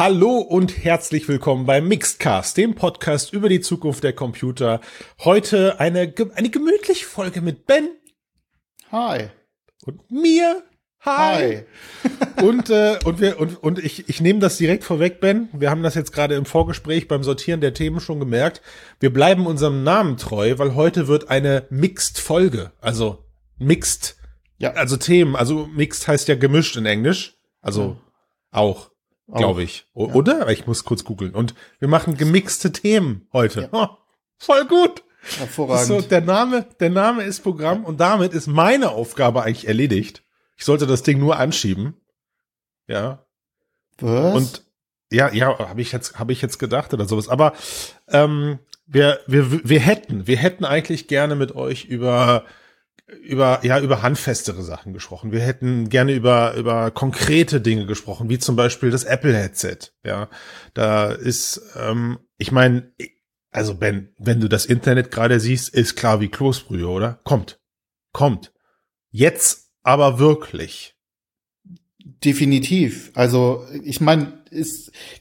Hallo und herzlich willkommen beim Mixedcast, dem Podcast über die Zukunft der Computer. Heute eine, eine gemütliche Folge mit Ben. Hi. Und mir. Hi. Hi. und, äh, und wir, und, und ich, ich nehme das direkt vorweg, Ben. Wir haben das jetzt gerade im Vorgespräch beim Sortieren der Themen schon gemerkt. Wir bleiben unserem Namen treu, weil heute wird eine Mixed-Folge. Also Mixed. Ja. Also Themen. Also Mixed heißt ja gemischt in Englisch. Also ja. auch glaube ich. O ja. Oder? Ich muss kurz googeln. Und wir machen gemixte Themen heute. Ja. Oh, voll gut. Hervorragend. So, der Name, der Name ist Programm und damit ist meine Aufgabe eigentlich erledigt. Ich sollte das Ding nur anschieben. Ja. Was? Und ja, ja, habe ich jetzt, habe ich jetzt gedacht oder sowas. Aber ähm, wir, wir, wir hätten, wir hätten eigentlich gerne mit euch über über ja über handfestere Sachen gesprochen. Wir hätten gerne über über konkrete Dinge gesprochen, wie zum Beispiel das Apple Headset. Ja, da ist, ähm, ich meine, also Ben, wenn du das Internet gerade siehst, ist klar wie Kloßbrühe, oder? Kommt, kommt. Jetzt aber wirklich. Definitiv. Also ich meine,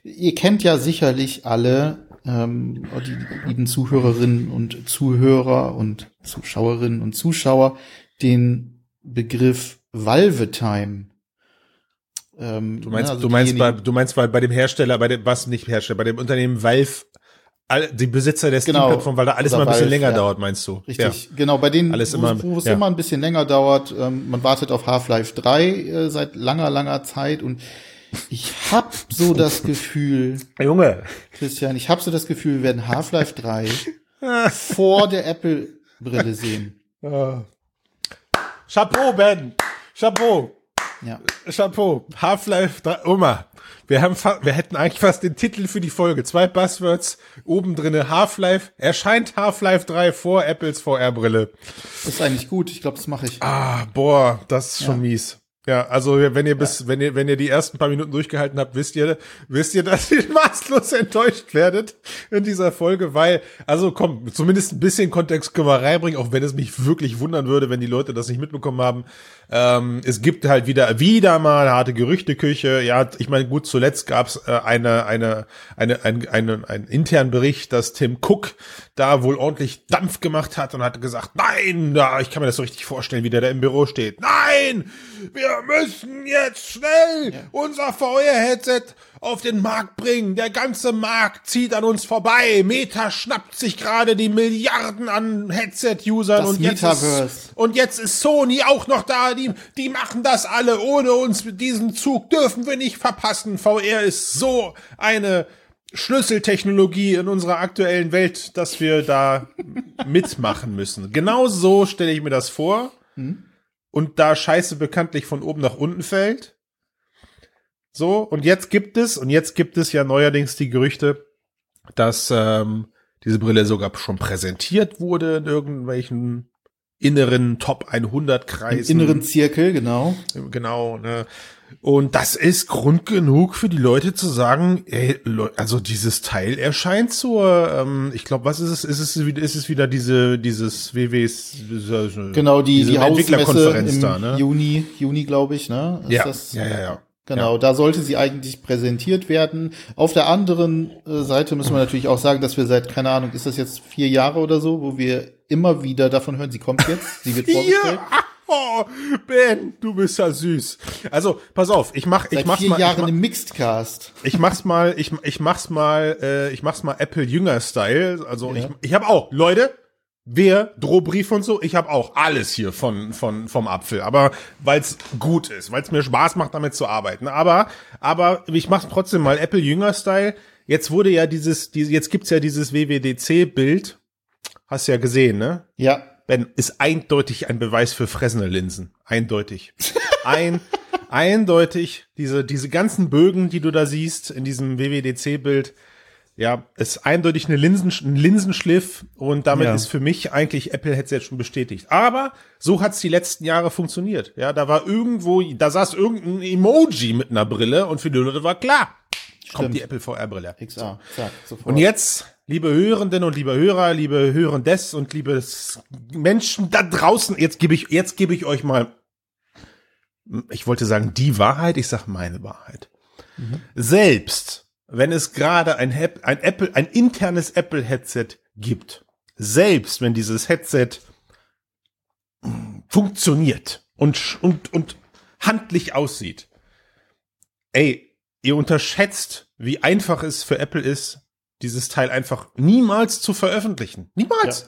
ihr kennt ja sicherlich alle ähm, die lieben Zuhörerinnen und Zuhörer und Zuschauerinnen und Zuschauer den Begriff Valve Time. Ähm, du meinst, also du meinst bei, du meinst bei, bei dem Hersteller, bei dem, was nicht Hersteller, bei dem Unternehmen Valve, all, die Besitzer der Steam-Plattform, genau, weil da alles immer ein bisschen Valve, länger ja. dauert, meinst du? Richtig, ja. genau, bei denen, alles immer, wo es ja. immer ein bisschen länger dauert, ähm, man wartet auf Half-Life 3 äh, seit langer, langer Zeit und ich hab so das Gefühl, Junge, Christian, ich hab so das Gefühl, wir werden Half-Life 3 vor der Apple-Brille sehen. Chapeau, Ben. Chapeau. Ja. Chapeau. Half-Life 3. Oma. Wir haben, wir hätten eigentlich fast den Titel für die Folge. Zwei Buzzwords. Oben drinne Half-Life. Erscheint Half-Life 3 vor Apples VR-Brille. Ist eigentlich gut. Ich glaube, das mache ich. Ah, boah, das ist schon ja. mies. Ja, also wenn ihr bis, ja. wenn ihr, wenn ihr die ersten paar Minuten durchgehalten habt, wisst ihr, wisst ihr, dass ihr maßlos enttäuscht werdet in dieser Folge, weil, also komm, zumindest ein bisschen Kontext können wir reinbringen, auch wenn es mich wirklich wundern würde, wenn die Leute das nicht mitbekommen haben. Ähm, es gibt halt wieder, wieder mal harte Gerüchteküche. Ja, ich meine, gut, zuletzt gab es äh, eine, eine, eine, ein, eine, einen internen Bericht, dass Tim Cook da wohl ordentlich Dampf gemacht hat und hat gesagt, nein, ja, ich kann mir das so richtig vorstellen, wie der da im Büro steht. Nein, wir müssen jetzt schnell ja. unser VR-Headset auf den Markt bringen. Der ganze Markt zieht an uns vorbei. Meta schnappt sich gerade die Milliarden an Headset-Usern und jetzt, ist, und jetzt ist Sony auch noch da. Die, die machen das alle ohne uns. Diesen Zug dürfen wir nicht verpassen. VR ist so eine Schlüsseltechnologie in unserer aktuellen Welt, dass wir da mitmachen müssen. Genau so stelle ich mir das vor. Hm? Und da Scheiße bekanntlich von oben nach unten fällt, so, und jetzt gibt es, und jetzt gibt es ja neuerdings die Gerüchte, dass ähm, diese Brille sogar schon präsentiert wurde in irgendwelchen inneren Top 100 Kreisen. Im inneren Zirkel, genau. Genau, ne. Und das ist Grund genug für die Leute zu sagen, ey, also dieses Teil erscheint zur, ähm, ich glaube, was ist es? Ist es wieder, ist es wieder diese, dieses WWs, genau die die Entwicklerkonferenz da, ne? Juni, Juni glaube ich, ne? Ist ja, das, ja, ja, ja. Genau, ja. da sollte sie eigentlich präsentiert werden. Auf der anderen äh, Seite müssen wir natürlich auch sagen, dass wir seit, keine Ahnung, ist das jetzt vier Jahre oder so, wo wir immer wieder davon hören, sie kommt jetzt, sie wird vorgestellt. Oh, Ben, du bist ja süß. Also, pass auf, ich mach, Seit ich mach's vier mal. Jahren ich im Mixedcast. Ich mach's mal, ich, ich mach's mal, äh, ich mach's mal Apple Jünger Style. Also ja. ich, ich habe auch, Leute, Wer, Drohbrief und so, ich habe auch alles hier von, von, vom Apfel, aber weil's gut ist, weil's mir Spaß macht, damit zu arbeiten. Aber, aber ich mach's trotzdem mal Apple Jünger Style. Jetzt wurde ja dieses, diese, jetzt gibt's ja dieses WWDC-Bild. Hast ja gesehen, ne? Ja. Ben, ist eindeutig ein Beweis für Fresnel-Linsen. Eindeutig. Ein, eindeutig, diese, diese ganzen Bögen, die du da siehst in diesem WWDC-Bild, ja, ist eindeutig eine Linsen, ein Linsenschliff und damit ja. ist für mich eigentlich Apple Headset schon bestätigt. Aber so hat's die letzten Jahre funktioniert. Ja, da war irgendwo, da saß irgendein Emoji mit einer Brille und für die Leute war klar, Stimmt. kommt die Apple VR Brille. XA, zack, sofort. Und jetzt, liebe Hörenden und liebe Hörer, liebe Hörendes und liebe Menschen da draußen, jetzt gebe ich, jetzt gebe ich euch mal, ich wollte sagen die Wahrheit, ich sag meine Wahrheit. Mhm. Selbst wenn es gerade ein, ein Apple, ein internes Apple-Headset gibt, selbst wenn dieses Headset funktioniert und, und, und handlich aussieht, ey, ihr unterschätzt, wie einfach es für Apple ist, dieses Teil einfach niemals zu veröffentlichen. Niemals. Ja.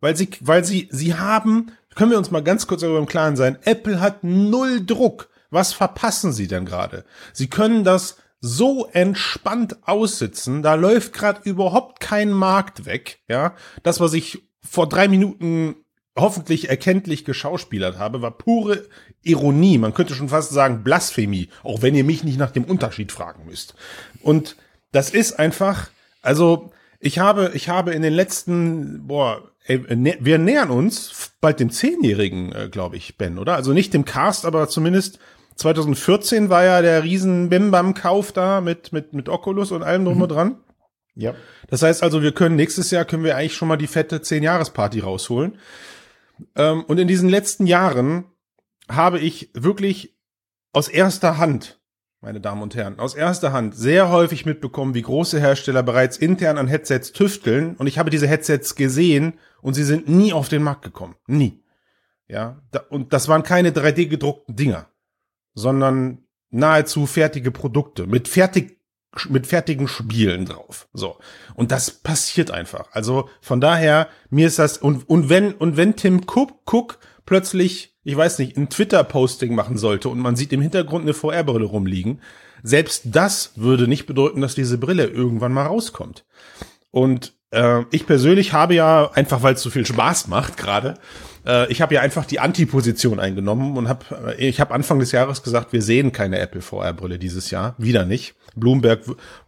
Weil sie, weil sie, sie haben, können wir uns mal ganz kurz darüber im Klaren sein, Apple hat null Druck. Was verpassen sie denn gerade? Sie können das so entspannt aussitzen, da läuft gerade überhaupt kein Markt weg, ja. Das, was ich vor drei Minuten hoffentlich erkenntlich geschauspielert habe, war pure Ironie. Man könnte schon fast sagen Blasphemie, auch wenn ihr mich nicht nach dem Unterschied fragen müsst. Und das ist einfach, also ich habe, ich habe in den letzten, boah, wir nähern uns bald dem Zehnjährigen, äh, glaube ich, Ben, oder? Also nicht dem Cast, aber zumindest 2014 war ja der riesen Bimbam-Kauf da mit, mit, mit Oculus und allem drum mhm. und dran. Ja. Das heißt also, wir können nächstes Jahr können wir eigentlich schon mal die fette 10-Jahres-Party rausholen. Ähm, und in diesen letzten Jahren habe ich wirklich aus erster Hand, meine Damen und Herren, aus erster Hand sehr häufig mitbekommen, wie große Hersteller bereits intern an Headsets tüfteln. Und ich habe diese Headsets gesehen und sie sind nie auf den Markt gekommen. Nie. Ja, und das waren keine 3D gedruckten Dinger, sondern nahezu fertige Produkte mit fertig mit fertigen Spielen drauf. So. Und das passiert einfach. Also von daher, mir ist das, und, und wenn, und wenn Tim Cook, Cook plötzlich, ich weiß nicht, ein Twitter-Posting machen sollte und man sieht im Hintergrund eine VR-Brille rumliegen, selbst das würde nicht bedeuten, dass diese Brille irgendwann mal rauskommt. Und äh, ich persönlich habe ja, einfach weil es so viel Spaß macht gerade, äh, ich habe ja einfach die Antiposition eingenommen und habe, äh, ich habe Anfang des Jahres gesagt, wir sehen keine Apple VR-Brille dieses Jahr, wieder nicht. Bloomberg,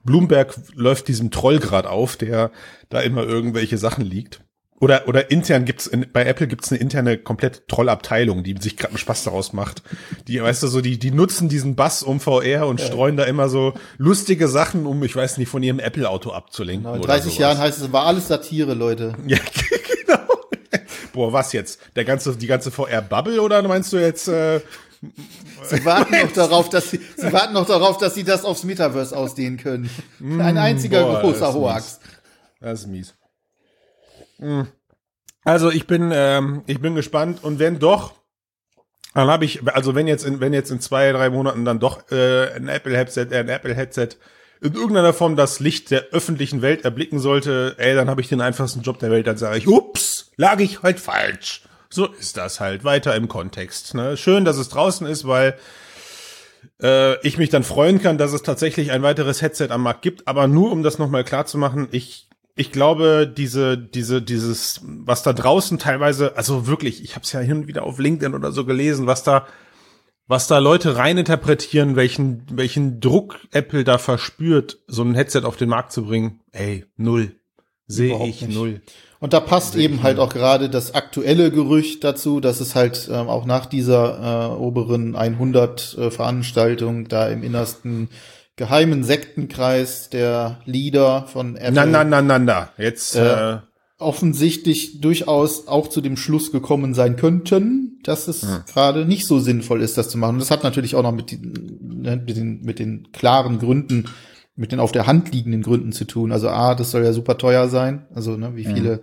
Bloomberg läuft diesem Troll gerade auf, der da immer irgendwelche Sachen liegt. Oder, oder intern gibt's, in, bei Apple gibt's eine interne komplett Trollabteilung, die sich gerade einen Spaß daraus macht. Die, weißt du, so, die, die nutzen diesen Bass um VR und ja. streuen da immer so lustige Sachen, um, ich weiß nicht, von ihrem Apple-Auto abzulenken. Genau, in 30 Jahren heißt es, war alles Satire, Leute. Ja, genau. Boah, was jetzt? Der ganze, die ganze VR-Bubble oder meinst du jetzt, äh, Sie warten noch darauf, dass sie, sie warten noch darauf, dass sie das aufs Metaverse ausdehnen können. Ein mm, einziger Boah, großer Hoax. Das ist mies. Mm. Also ich bin, ähm, ich bin gespannt und wenn doch, dann habe ich, also wenn jetzt in, wenn jetzt in zwei, drei Monaten dann doch äh, ein Apple Headset, äh, ein Apple Headset in irgendeiner Form das Licht der öffentlichen Welt erblicken sollte, ey, dann habe ich den einfachsten Job der Welt, dann sage ich, ups, lag ich halt falsch. So ist das halt weiter im Kontext. Ne? Schön, dass es draußen ist, weil äh, ich mich dann freuen kann, dass es tatsächlich ein weiteres Headset am Markt gibt. Aber nur um das nochmal klar zu machen, ich ich glaube, diese, diese, dieses, was da draußen teilweise, also wirklich, ich habe es ja hin und wieder auf LinkedIn oder so gelesen, was da, was da Leute reininterpretieren, welchen, welchen Druck Apple da verspürt, so ein Headset auf den Markt zu bringen. Ey, null. Sehe ich nicht. null. Und da passt eben halt auch gerade das aktuelle Gerücht dazu, dass es halt ähm, auch nach dieser äh, oberen 100 äh, Veranstaltung da im innersten geheimen Sektenkreis der Leader von Apple. Na, na, na, na, na. Jetzt äh, äh, offensichtlich durchaus auch zu dem Schluss gekommen sein könnten, dass es hm. gerade nicht so sinnvoll ist, das zu machen. Und das hat natürlich auch noch mit, die, ne, mit, den, mit den klaren Gründen mit den auf der Hand liegenden Gründen zu tun. Also A, das soll ja super teuer sein. Also ne, wie viele, mhm.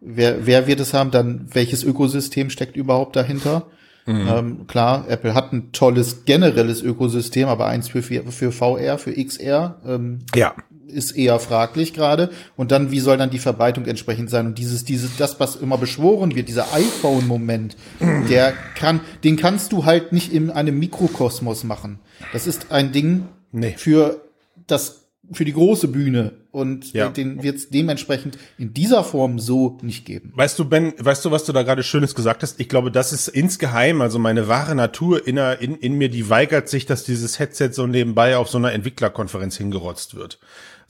wer, wer wird es haben? Dann welches Ökosystem steckt überhaupt dahinter? Mhm. Ähm, klar, Apple hat ein tolles generelles Ökosystem, aber eins für, für VR, für XR ähm, ja. ist eher fraglich gerade. Und dann, wie soll dann die Verbreitung entsprechend sein? Und dieses, dieses, das, was immer beschworen wird, dieser iPhone-Moment, mhm. der kann, den kannst du halt nicht in einem Mikrokosmos machen. Das ist ein Ding nee. für das für die große Bühne und ja. den wird es dementsprechend in dieser Form so nicht geben. Weißt du, Ben, weißt du, was du da gerade Schönes gesagt hast? Ich glaube, das ist insgeheim, also meine wahre Natur in, in, in mir, die weigert sich, dass dieses Headset so nebenbei auf so einer Entwicklerkonferenz hingerotzt wird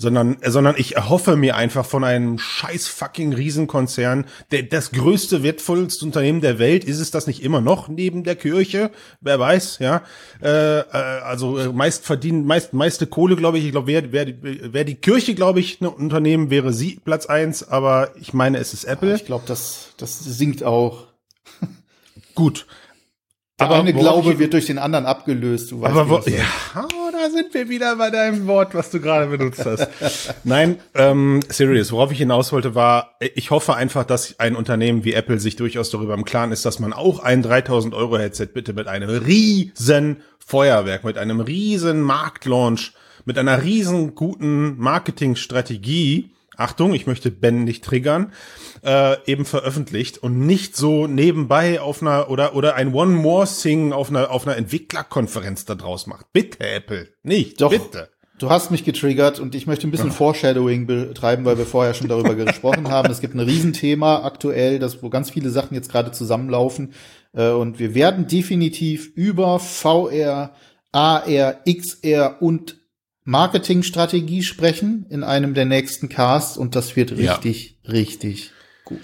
sondern, sondern ich erhoffe mir einfach von einem scheiß fucking Riesenkonzern, der, das größte, wertvollste Unternehmen der Welt, ist es das nicht immer noch neben der Kirche? Wer weiß, ja. Äh, äh, also äh, meist verdienen, meist, meiste Kohle, glaube ich. Ich glaube, wer, wer, wer die Kirche, glaube ich, ein Unternehmen wäre sie Platz eins, aber ich meine, es ist Apple. Ich glaube, das, das sinkt auch. Gut. Der aber eine Glaube wird durch den anderen abgelöst. Du weißt, aber wo, ja, sind wir wieder bei deinem Wort, was du gerade benutzt hast. Nein, ähm, serious. Worauf ich hinaus wollte, war, ich hoffe einfach, dass ein Unternehmen wie Apple sich durchaus darüber im Klaren ist, dass man auch ein 3000 Euro Headset bitte mit einem riesen Feuerwerk, mit einem riesen Marktlaunch, mit einer riesen guten Marketingstrategie Achtung, ich möchte Ben nicht triggern, äh, eben veröffentlicht und nicht so nebenbei auf einer oder oder ein One More Thing auf einer auf einer Entwicklerkonferenz da draus macht. Bitte Apple, nicht Doch, bitte. Du hast mich getriggert und ich möchte ein bisschen ja. Foreshadowing betreiben, weil wir vorher schon darüber gesprochen haben. Es gibt ein Riesenthema aktuell, das wo ganz viele Sachen jetzt gerade zusammenlaufen äh, und wir werden definitiv über VR, AR, XR und Marketingstrategie sprechen in einem der nächsten Casts und das wird richtig, ja. richtig gut.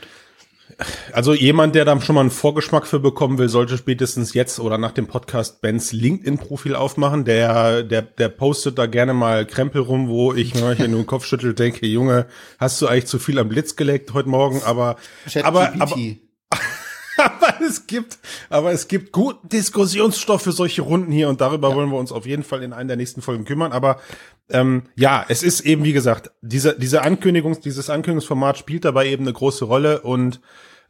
Also jemand, der da schon mal einen Vorgeschmack für bekommen will, sollte spätestens jetzt oder nach dem Podcast Bens LinkedIn-Profil aufmachen. Der, der, der postet da gerne mal Krempel rum, wo ich mir in den Kopf schüttel, denke, Junge, hast du eigentlich zu viel am Blitz geleckt heute Morgen? Aber, aber, aber, aber es gibt, aber es gibt guten Diskussionsstoff für solche Runden hier und darüber ja. wollen wir uns auf jeden Fall in einer der nächsten Folgen kümmern. Aber ähm, ja, es ist eben wie gesagt, diese diese Ankündigungs, dieses Ankündigungsformat spielt dabei eben eine große Rolle und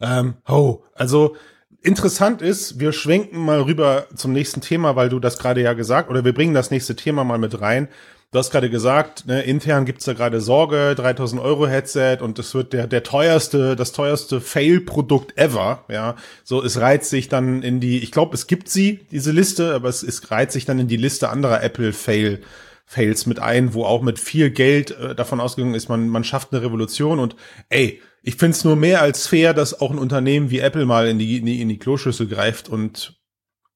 ähm, oh, also interessant ist, wir schwenken mal rüber zum nächsten Thema, weil du das gerade ja gesagt oder wir bringen das nächste Thema mal mit rein. Du hast gerade gesagt, ne, intern gibt's da gerade Sorge, 3000 Euro Headset und das wird der, der teuerste, das teuerste Fail-Produkt ever, ja. So, es reizt sich dann in die, ich glaube, es gibt sie, diese Liste, aber es, es reizt sich dann in die Liste anderer Apple-Fail, Fails mit ein, wo auch mit viel Geld äh, davon ausgegangen ist, man, man schafft eine Revolution und ey, ich find's nur mehr als fair, dass auch ein Unternehmen wie Apple mal in die, in die, in die Kloschüssel greift und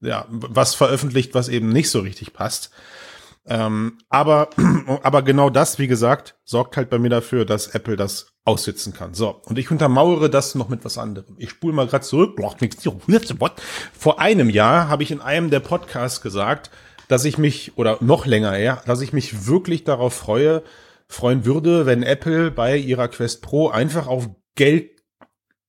ja, was veröffentlicht, was eben nicht so richtig passt. Ähm, aber, aber genau das, wie gesagt, sorgt halt bei mir dafür, dass Apple das aussitzen kann. So, und ich untermauere das noch mit was anderem. Ich spule mal gerade zurück. Vor einem Jahr habe ich in einem der Podcasts gesagt, dass ich mich, oder noch länger her, dass ich mich wirklich darauf freue, freuen würde, wenn Apple bei ihrer Quest Pro einfach auf Geld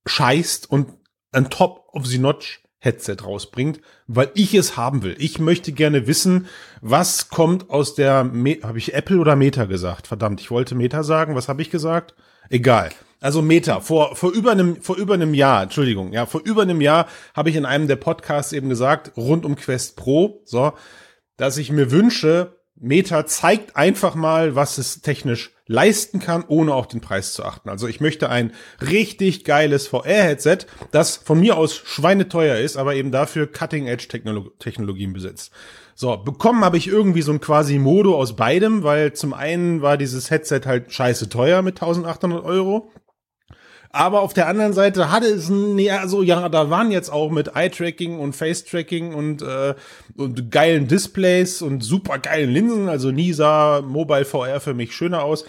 scheißt und ein Top of the Notch Headset rausbringt, weil ich es haben will. Ich möchte gerne wissen, was kommt aus der, habe ich Apple oder Meta gesagt? Verdammt, ich wollte Meta sagen. Was habe ich gesagt? Egal. Also Meta, vor, vor über einem, vor über einem Jahr, Entschuldigung, ja, vor über einem Jahr habe ich in einem der Podcasts eben gesagt, rund um Quest Pro, so, dass ich mir wünsche, Meta zeigt einfach mal, was es technisch leisten kann, ohne auf den Preis zu achten. Also ich möchte ein richtig geiles VR-Headset, das von mir aus schweineteuer ist, aber eben dafür Cutting-Edge-Technologien besitzt. So, bekommen habe ich irgendwie so ein quasi Modo aus beidem, weil zum einen war dieses Headset halt scheiße teuer mit 1800 Euro. Aber auf der anderen Seite hatte es ja so, ja, da waren jetzt auch mit Eye-Tracking und Face-Tracking und, äh, und geilen Displays und super geilen Linsen. Also nie sah Mobile VR für mich schöner aus.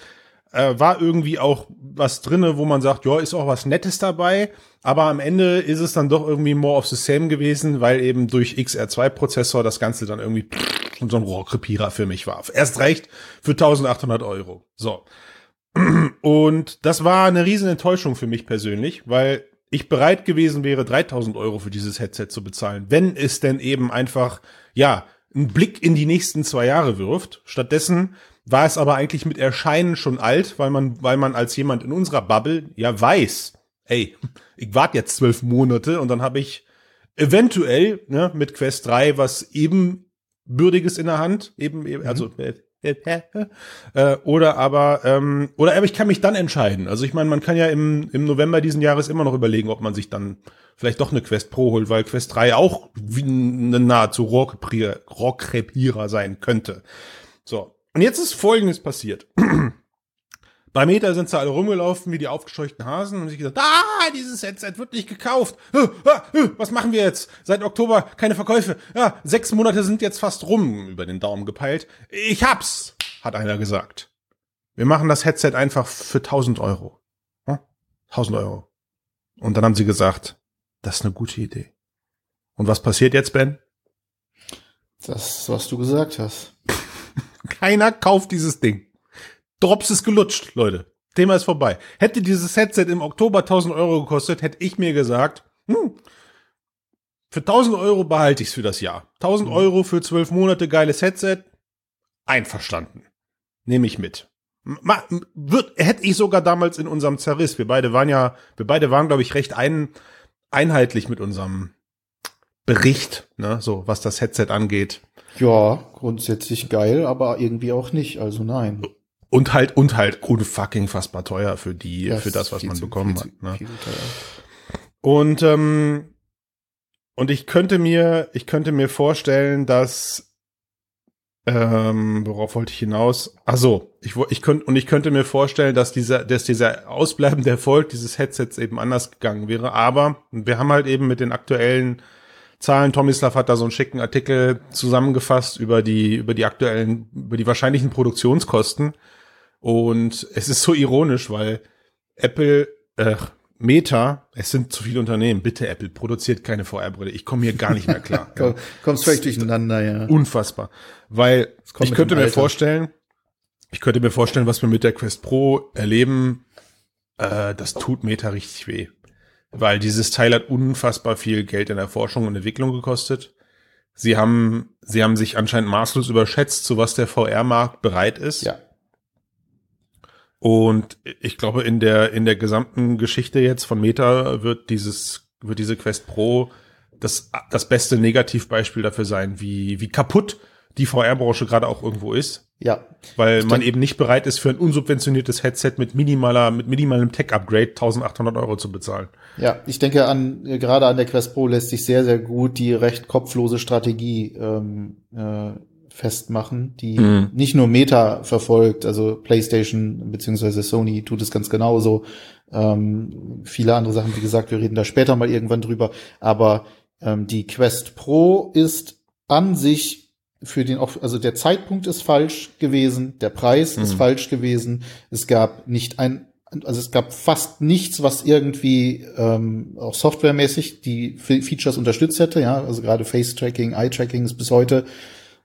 Äh, war irgendwie auch was drinne, wo man sagt, ja, ist auch was Nettes dabei. Aber am Ende ist es dann doch irgendwie more of the same gewesen, weil eben durch XR2-Prozessor das Ganze dann irgendwie so ein Rohrkrepierer für mich war. Erst recht für 1800 Euro. So. Und das war eine riesen Enttäuschung für mich persönlich, weil ich bereit gewesen wäre, 3000 Euro für dieses Headset zu bezahlen, wenn es denn eben einfach, ja, einen Blick in die nächsten zwei Jahre wirft. Stattdessen war es aber eigentlich mit Erscheinen schon alt, weil man, weil man als jemand in unserer Bubble ja weiß, ey, ich warte jetzt zwölf Monate und dann habe ich eventuell ne, mit Quest 3 was ebenbürtiges in der Hand, eben, also mhm. Äh, oder aber ähm, oder aber ich kann mich dann entscheiden. Also ich meine, man kann ja im, im November diesen Jahres immer noch überlegen, ob man sich dann vielleicht doch eine Quest Pro holt, weil Quest 3 auch wie eine nahezu Rohrkrepierer sein könnte. So. Und jetzt ist Folgendes passiert. Bei Meta sind sie alle rumgelaufen wie die aufgescheuchten Hasen und haben sich gesagt, ah, dieses Headset wird nicht gekauft. Was machen wir jetzt? Seit Oktober keine Verkäufe. Ja, sechs Monate sind jetzt fast rum, über den Daumen gepeilt. Ich hab's, hat einer gesagt. Wir machen das Headset einfach für 1000 Euro. 1000 Euro. Und dann haben sie gesagt, das ist eine gute Idee. Und was passiert jetzt, Ben? Das, was du gesagt hast. Keiner kauft dieses Ding. Drops ist gelutscht, Leute. Thema ist vorbei. Hätte dieses Headset im Oktober 1000 Euro gekostet, hätte ich mir gesagt, hm, für 1000 Euro behalte ich es für das Jahr. 1000 mhm. Euro für 12 Monate geiles Headset. einverstanden. Nehme ich mit. Ma, wird, hätte ich sogar damals in unserem Zerriss. Wir beide waren ja, wir beide waren, glaube ich, recht ein, einheitlich mit unserem Bericht, ne, so was das Headset angeht. Ja, grundsätzlich geil, aber irgendwie auch nicht, also nein. Und halt, und halt unfucking fassbar teuer für die, das für das, was man zu, bekommen hat. Ne? Und, ähm, und ich könnte mir, ich könnte mir vorstellen, dass, ähm, worauf wollte ich hinaus? Ach so, ich, ich könnte, und ich könnte mir vorstellen, dass dieser, dass dieser ausbleibende Erfolg dieses Headsets eben anders gegangen wäre. Aber wir haben halt eben mit den aktuellen Zahlen. Tomislav hat da so einen schicken Artikel zusammengefasst über die, über die aktuellen, über die wahrscheinlichen Produktionskosten. Und es ist so ironisch, weil Apple, äh, Meta, es sind zu viele Unternehmen. Bitte, Apple, produziert keine VR-Brille. Ich komme hier gar nicht mehr klar. Komm, kommst völlig durcheinander, ja. Unfassbar. Weil ich könnte mir vorstellen, ich könnte mir vorstellen, was wir mit der Quest Pro erleben, äh, das tut Meta richtig weh weil dieses Teil hat unfassbar viel Geld in der Forschung und Entwicklung gekostet. Sie haben, sie haben sich anscheinend maßlos überschätzt, zu was der VR-Markt bereit ist. Ja. Und ich glaube, in der, in der gesamten Geschichte jetzt von Meta wird dieses, wird diese Quest Pro das, das beste Negativbeispiel dafür sein, wie, wie kaputt die VR-Branche gerade auch irgendwo ist. Ja. Weil man eben nicht bereit ist, für ein unsubventioniertes Headset mit minimaler, mit minimalem Tech-Upgrade 1800 Euro zu bezahlen. Ja, ich denke an, gerade an der Quest Pro lässt sich sehr, sehr gut die recht kopflose Strategie ähm, äh, festmachen, die mhm. nicht nur Meta verfolgt, also PlayStation beziehungsweise Sony tut es ganz genauso. Ähm, viele andere Sachen, wie gesagt, wir reden da später mal irgendwann drüber. Aber ähm, die Quest Pro ist an sich für den auch, also der Zeitpunkt ist falsch gewesen, der Preis mhm. ist falsch gewesen. Es gab nicht ein, also es gab fast nichts, was irgendwie ähm, auch softwaremäßig die Features unterstützt hätte. Ja, also gerade Face-Tracking, Eye-Tracking ist bis heute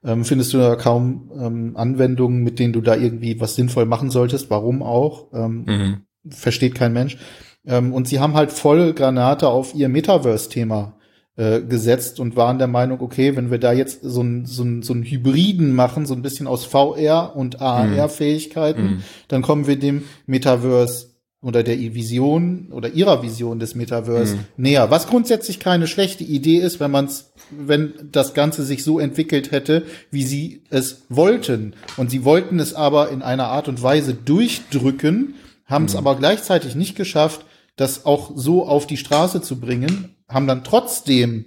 ähm, findest du da kaum ähm, Anwendungen, mit denen du da irgendwie was sinnvoll machen solltest. Warum auch? Ähm, mhm. Versteht kein Mensch. Ähm, und sie haben halt voll Granate auf ihr Metaverse-Thema äh, gesetzt und waren der Meinung, okay, wenn wir da jetzt so ein, so ein, so ein Hybriden machen, so ein bisschen aus VR und AR-Fähigkeiten, mm. dann kommen wir dem Metaverse oder der Vision oder ihrer Vision des Metaverse mm. näher. Was grundsätzlich keine schlechte Idee ist, wenn man es, wenn das Ganze sich so entwickelt hätte, wie sie es wollten. Und sie wollten es aber in einer Art und Weise durchdrücken, haben es mm. aber gleichzeitig nicht geschafft, das auch so auf die Straße zu bringen, haben dann trotzdem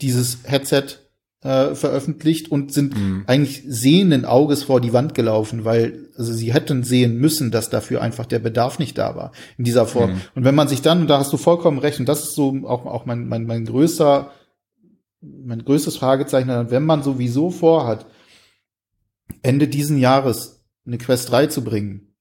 dieses Headset äh, veröffentlicht und sind mhm. eigentlich sehenden Auges vor die Wand gelaufen, weil also sie hätten sehen müssen, dass dafür einfach der Bedarf nicht da war in dieser Form. Mhm. Und wenn man sich dann, und da hast du vollkommen recht, und das ist so auch, auch mein, mein, mein größter, mein größtes Fragezeichen, wenn man sowieso vorhat, Ende diesen Jahres eine Quest 3 zu bringen,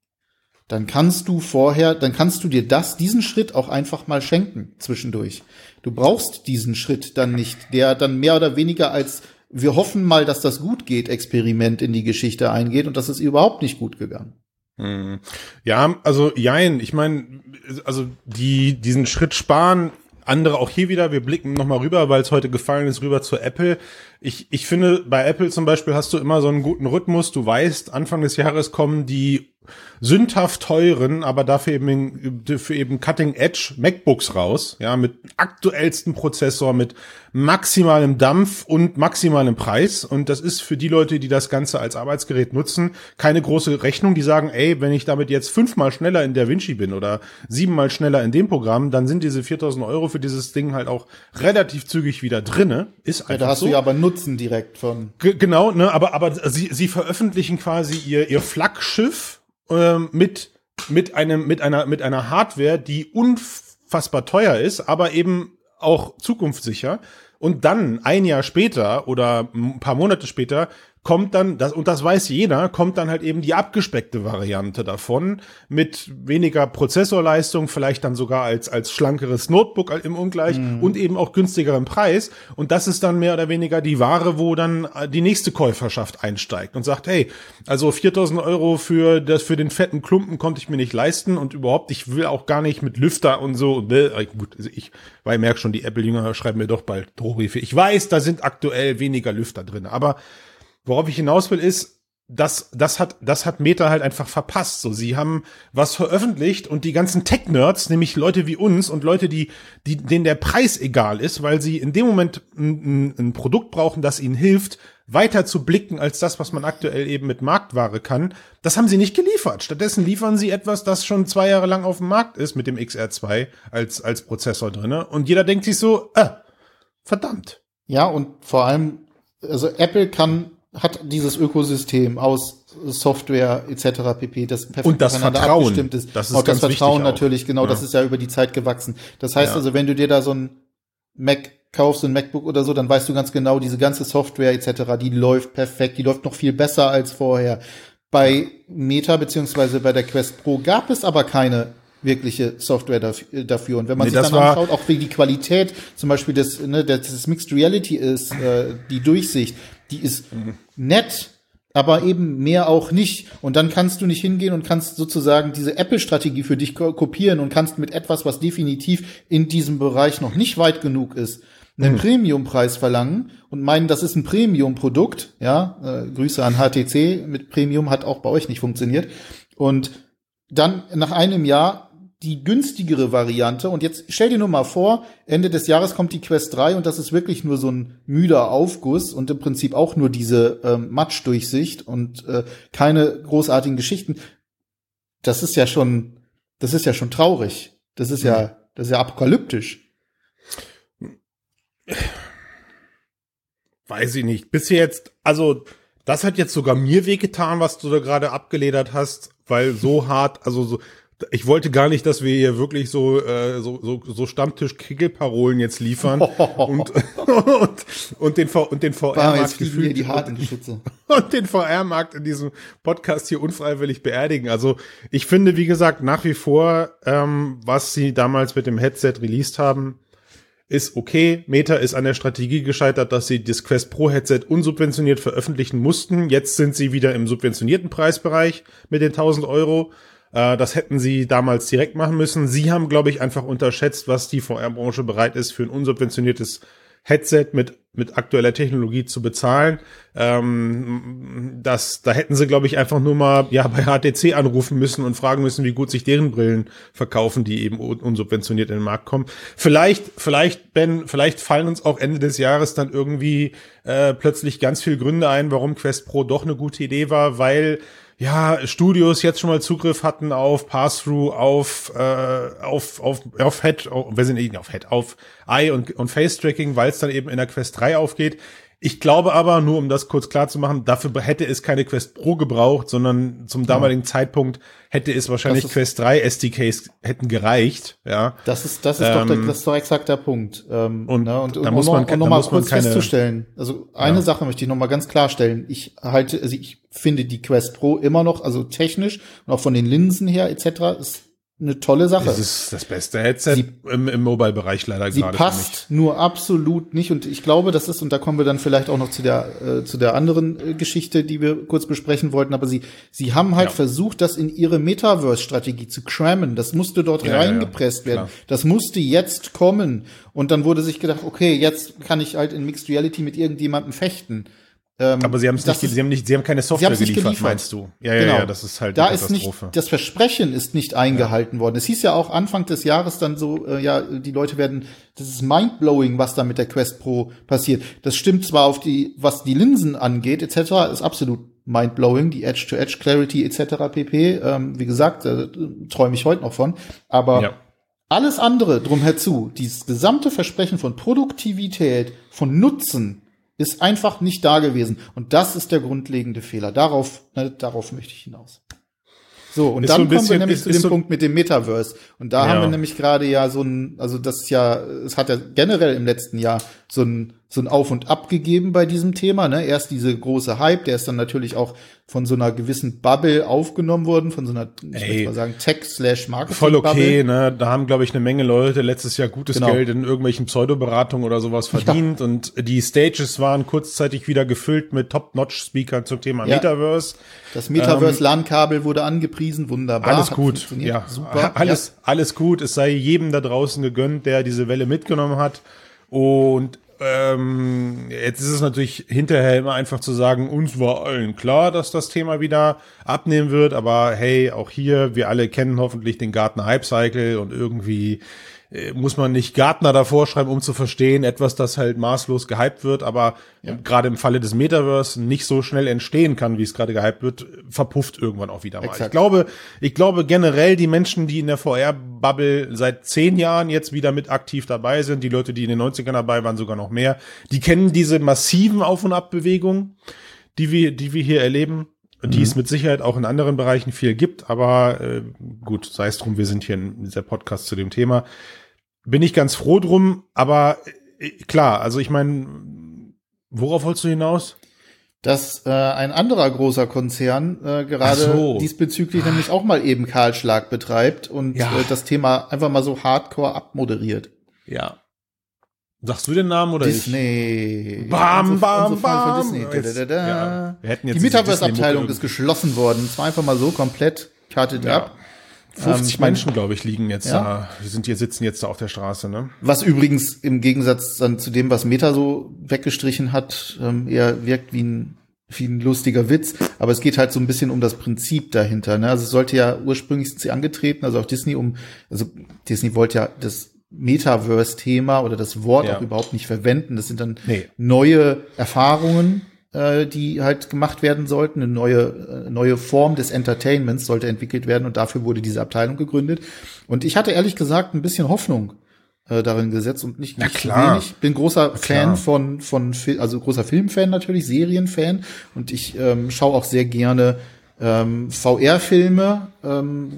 dann kannst du vorher, dann kannst du dir das, diesen Schritt auch einfach mal schenken zwischendurch. Du brauchst diesen Schritt dann nicht, der dann mehr oder weniger als wir hoffen mal, dass das gut geht, Experiment in die Geschichte eingeht und das ist überhaupt nicht gut gegangen. Hm. Ja, also jein, ich meine, also die diesen Schritt sparen andere auch hier wieder, wir blicken nochmal rüber, weil es heute gefallen ist, rüber zu Apple. Ich, ich finde, bei Apple zum Beispiel hast du immer so einen guten Rhythmus. Du weißt, Anfang des Jahres kommen die sündhaft teuren, aber dafür eben, für eben Cutting Edge MacBooks raus, ja, mit aktuellsten Prozessor, mit maximalem Dampf und maximalem Preis. Und das ist für die Leute, die das Ganze als Arbeitsgerät nutzen, keine große Rechnung. Die sagen, ey, wenn ich damit jetzt fünfmal schneller in der Vinci bin oder siebenmal schneller in dem Programm, dann sind diese 4000 Euro für dieses Ding halt auch relativ zügig wieder drinne. Ist einfach ja, da hast so. du ja aber Nutzen direkt von. G genau, ne, aber, aber sie, sie veröffentlichen quasi ihr, ihr Flaggschiff ähm, mit, mit einem, mit einer, mit einer Hardware, die unfassbar teuer ist, aber eben auch zukunftssicher. Und dann ein Jahr später oder ein paar Monate später kommt dann, das, und das weiß jeder, kommt dann halt eben die abgespeckte Variante davon mit weniger Prozessorleistung, vielleicht dann sogar als, als schlankeres Notebook im Ungleich mhm. und eben auch günstigeren Preis. Und das ist dann mehr oder weniger die Ware, wo dann äh, die nächste Käuferschaft einsteigt und sagt, hey, also 4000 Euro für das, für den fetten Klumpen konnte ich mir nicht leisten und überhaupt, ich will auch gar nicht mit Lüfter und so. Äh, gut, also ich, weil ich merke schon, die Apple-Jünger schreiben mir doch bald Drohbriefe. Ich weiß, da sind aktuell weniger Lüfter drin, aber Worauf ich hinaus will, ist, das, das hat, das hat Meta halt einfach verpasst. So, sie haben was veröffentlicht und die ganzen Tech-Nerds, nämlich Leute wie uns und Leute, die, die, denen der Preis egal ist, weil sie in dem Moment ein, ein Produkt brauchen, das ihnen hilft, weiter zu blicken als das, was man aktuell eben mit Marktware kann. Das haben sie nicht geliefert. Stattdessen liefern sie etwas, das schon zwei Jahre lang auf dem Markt ist mit dem XR2 als, als Prozessor drinne. Und jeder denkt sich so, äh, verdammt. Ja, und vor allem, also Apple kann hat dieses Ökosystem aus Software etc. pp. das perfekt und das Vertrauen abgestimmt ist. Das ist auch das Vertrauen natürlich, genau, ja. das ist ja über die Zeit gewachsen. Das heißt ja. also, wenn du dir da so ein Mac kaufst, ein MacBook oder so, dann weißt du ganz genau, diese ganze Software etc., die läuft perfekt, die läuft noch viel besser als vorher. Bei Meta beziehungsweise bei der Quest Pro gab es aber keine wirkliche Software dafür. Und wenn man nee, sich dann anschaut, auch wie die Qualität zum Beispiel des, ne, des Mixed Reality ist, äh, die Durchsicht, die ist mhm. nett, aber eben mehr auch nicht. Und dann kannst du nicht hingehen und kannst sozusagen diese Apple-Strategie für dich kopieren und kannst mit etwas, was definitiv in diesem Bereich noch nicht weit genug ist, einen mhm. Premium-Preis verlangen und meinen, das ist ein Premium-Produkt. Ja, äh, Grüße an HTC. Mit Premium hat auch bei euch nicht funktioniert. Und dann nach einem Jahr die günstigere Variante. Und jetzt stell dir nur mal vor, Ende des Jahres kommt die Quest 3 und das ist wirklich nur so ein müder Aufguss und im Prinzip auch nur diese ähm, Matschdurchsicht und äh, keine großartigen Geschichten. Das ist ja schon, das ist ja schon traurig. Das ist ja, das ist ja apokalyptisch. Weiß ich nicht. Bis jetzt, also das hat jetzt sogar mir wehgetan, was du da gerade abgeledert hast, weil so hart, also so, ich wollte gar nicht, dass wir hier wirklich so äh, so, so, so Stammtisch-Kickelparolen jetzt liefern und, und, und den v und den VR-Markt gefühlt die harten Geschütze. und den VR-Markt in diesem Podcast hier unfreiwillig beerdigen. Also ich finde, wie gesagt, nach wie vor, ähm, was sie damals mit dem Headset released haben, ist okay. Meta ist an der Strategie gescheitert, dass sie das Quest Pro Headset unsubventioniert veröffentlichen mussten. Jetzt sind sie wieder im subventionierten Preisbereich mit den 1000 Euro. Äh, das hätten sie damals direkt machen müssen. Sie haben, glaube ich, einfach unterschätzt, was die VR-Branche bereit ist, für ein unsubventioniertes Headset mit, mit aktueller Technologie zu bezahlen. Ähm, das, da hätten sie, glaube ich, einfach nur mal ja, bei HTC anrufen müssen und fragen müssen, wie gut sich deren Brillen verkaufen, die eben unsubventioniert in den Markt kommen. Vielleicht, vielleicht, Ben, vielleicht fallen uns auch Ende des Jahres dann irgendwie äh, plötzlich ganz viele Gründe ein, warum Quest Pro doch eine gute Idee war, weil ja, Studios jetzt schon mal Zugriff hatten auf Pass-Through, auf, äh, auf, auf, auf Head, oh, wir sind nicht auf Head, auf Eye und, und Face-Tracking, weil es dann eben in der Quest 3 aufgeht. Ich glaube aber, nur um das kurz klar zu machen, dafür hätte es keine Quest Pro gebraucht, sondern zum damaligen ja. Zeitpunkt hätte es wahrscheinlich ist, Quest 3 SDKs hätten gereicht, ja. Das ist, das ist ähm, doch, der, das ist doch exakt der Punkt. Ähm, und, ne, und, da und, muss man, und noch mal kurz keine, festzustellen. Also eine ja. Sache möchte ich noch mal ganz klarstellen. Ich halte, also ich finde die Quest Pro immer noch, also technisch und auch von den Linsen her etc. ist eine tolle Sache. Das ist das beste Headset sie, im, im Mobile-Bereich leider sie gerade. Sie passt nur absolut nicht und ich glaube, das ist und da kommen wir dann vielleicht auch noch zu der äh, zu der anderen äh, Geschichte, die wir kurz besprechen wollten. Aber sie sie haben halt ja. versucht, das in ihre Metaverse-Strategie zu crammen. Das musste dort ja, reingepresst ja, werden. Das musste jetzt kommen und dann wurde sich gedacht, okay, jetzt kann ich halt in Mixed Reality mit irgendjemandem fechten. Ähm, aber sie haben es nicht, sie haben nicht, sie haben keine Software geliefert, geliefert, meinst du? Ja, ja, genau. ja, das ist halt da ist nicht, das Versprechen ist nicht eingehalten ja. worden. Es hieß ja auch Anfang des Jahres dann so, äh, ja, die Leute werden, das ist mindblowing, was da mit der Quest Pro passiert. Das stimmt zwar auf die, was die Linsen angeht, etc., ist absolut mindblowing, die Edge-to-Edge Clarity etc. pp. Ähm, wie gesagt, äh, träume ich heute noch von, aber ja. alles andere drumherzu, dieses gesamte Versprechen von Produktivität, von Nutzen, ist einfach nicht da gewesen. Und das ist der grundlegende Fehler. Darauf, ne, darauf möchte ich hinaus. So, und ist dann so bisschen, kommen wir nämlich ist, zu dem so Punkt mit dem Metaverse. Und da ja. haben wir nämlich gerade ja so ein, also das ist ja, es hat ja generell im letzten Jahr so ein, so ein Auf und Ab gegeben bei diesem Thema. Ne? Erst diese große Hype, der ist dann natürlich auch von so einer gewissen Bubble aufgenommen worden, von so einer, ich Ey, mal sagen, Tech-slash-Marketing. Voll okay, ne? Da haben, glaube ich, eine Menge Leute letztes Jahr gutes genau. Geld in irgendwelchen Pseudoberatungen oder sowas verdient. Ja. Und die Stages waren kurzzeitig wieder gefüllt mit Top-Notch-Speakern zum Thema ja. Metaverse. Das Metaverse-LAN-Kabel ähm, wurde angepriesen, wunderbar. Alles gut, ja. Super. Alles, ja. alles gut. Es sei jedem da draußen gegönnt, der diese Welle mitgenommen hat. Und ähm, jetzt ist es natürlich hinterher immer einfach zu sagen, uns war allen klar, dass das Thema wieder abnehmen wird, aber hey, auch hier, wir alle kennen hoffentlich den Gartner Hype Cycle und irgendwie muss man nicht Gartner davor schreiben, um zu verstehen, etwas, das halt maßlos gehypt wird, aber ja. gerade im Falle des Metaverse nicht so schnell entstehen kann, wie es gerade gehypt wird, verpufft irgendwann auch wieder mal. Exakt. Ich glaube, ich glaube generell die Menschen, die in der VR-Bubble seit zehn Jahren jetzt wieder mit aktiv dabei sind, die Leute, die in den 90ern dabei waren, sogar noch mehr, die kennen diese massiven Auf- und Abbewegungen, die wir, die wir hier erleben die mhm. es mit Sicherheit auch in anderen Bereichen viel gibt, aber äh, gut, sei es drum, wir sind hier in dieser Podcast zu dem Thema bin ich ganz froh drum, aber äh, klar, also ich meine, worauf wolltest du hinaus? Dass äh, ein anderer großer Konzern äh, gerade so. diesbezüglich nämlich auch mal eben Kahlschlag betreibt und ja. äh, das Thema einfach mal so hardcore abmoderiert. Ja. Sagst du den Namen oder Disney. Ich? Bam, bam, bam. Disney. Da, da, da. Ja, jetzt Die Metaverse-Abteilung ist geschlossen worden. Es war einfach mal so komplett cutted ja. ab. 50 ähm, Menschen, glaube ich, liegen jetzt ja? da. Sind hier, sitzen jetzt da auf der Straße, ne? Was übrigens im Gegensatz dann zu dem, was Meta so weggestrichen hat, ähm, eher wirkt wie ein, wie ein lustiger Witz. Aber es geht halt so ein bisschen um das Prinzip dahinter, ne? Also es sollte ja ursprünglich sind sie angetreten, also auch Disney um, also Disney wollte ja das Metaverse-Thema oder das Wort ja. auch überhaupt nicht verwenden. Das sind dann nee. neue Erfahrungen, äh, die halt gemacht werden sollten. Eine neue, äh, neue Form des Entertainments sollte entwickelt werden und dafür wurde diese Abteilung gegründet. Und ich hatte ehrlich gesagt ein bisschen Hoffnung äh, darin gesetzt und nicht, nicht klar. wenig. Bin großer Fan von, von, also großer Filmfan natürlich, Serienfan und ich ähm, schaue auch sehr gerne ähm, VR-Filme, ähm,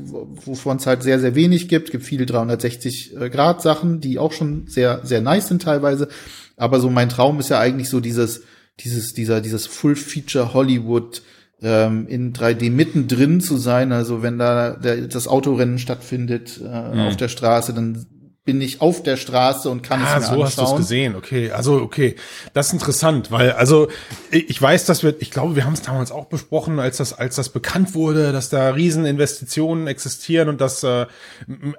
wovon es halt sehr, sehr wenig gibt. gibt viele 360-Grad-Sachen, die auch schon sehr, sehr nice sind teilweise. Aber so mein Traum ist ja eigentlich so dieses dieses, dieser, dieses Full-Feature Hollywood ähm, in 3D mittendrin zu sein. Also wenn da der, das Autorennen stattfindet äh, mhm. auf der Straße, dann bin ich auf der Straße und kann ah, es mir so anschauen. hast du es gesehen, okay. Also okay, das ist interessant, weil also ich weiß, dass wir, ich glaube, wir haben es damals auch besprochen, als das als das bekannt wurde, dass da Rieseninvestitionen existieren und dass äh,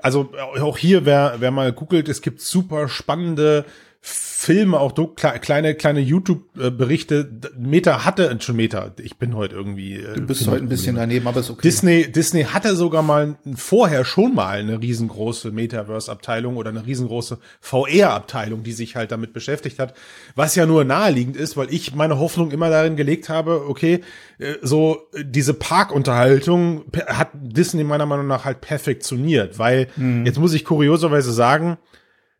also auch hier wer wer mal googelt, es gibt super spannende Filme, auch do, kleine, kleine YouTube-Berichte. Meta hatte schon Meta. Ich bin heute irgendwie. Äh, du bist heute ein bisschen daneben, aber ist okay. Disney, Disney hatte sogar mal vorher schon mal eine riesengroße Metaverse-Abteilung oder eine riesengroße VR-Abteilung, die sich halt damit beschäftigt hat. Was ja nur naheliegend ist, weil ich meine Hoffnung immer darin gelegt habe, okay, äh, so diese Parkunterhaltung hat Disney meiner Meinung nach halt perfektioniert, weil hm. jetzt muss ich kurioserweise sagen,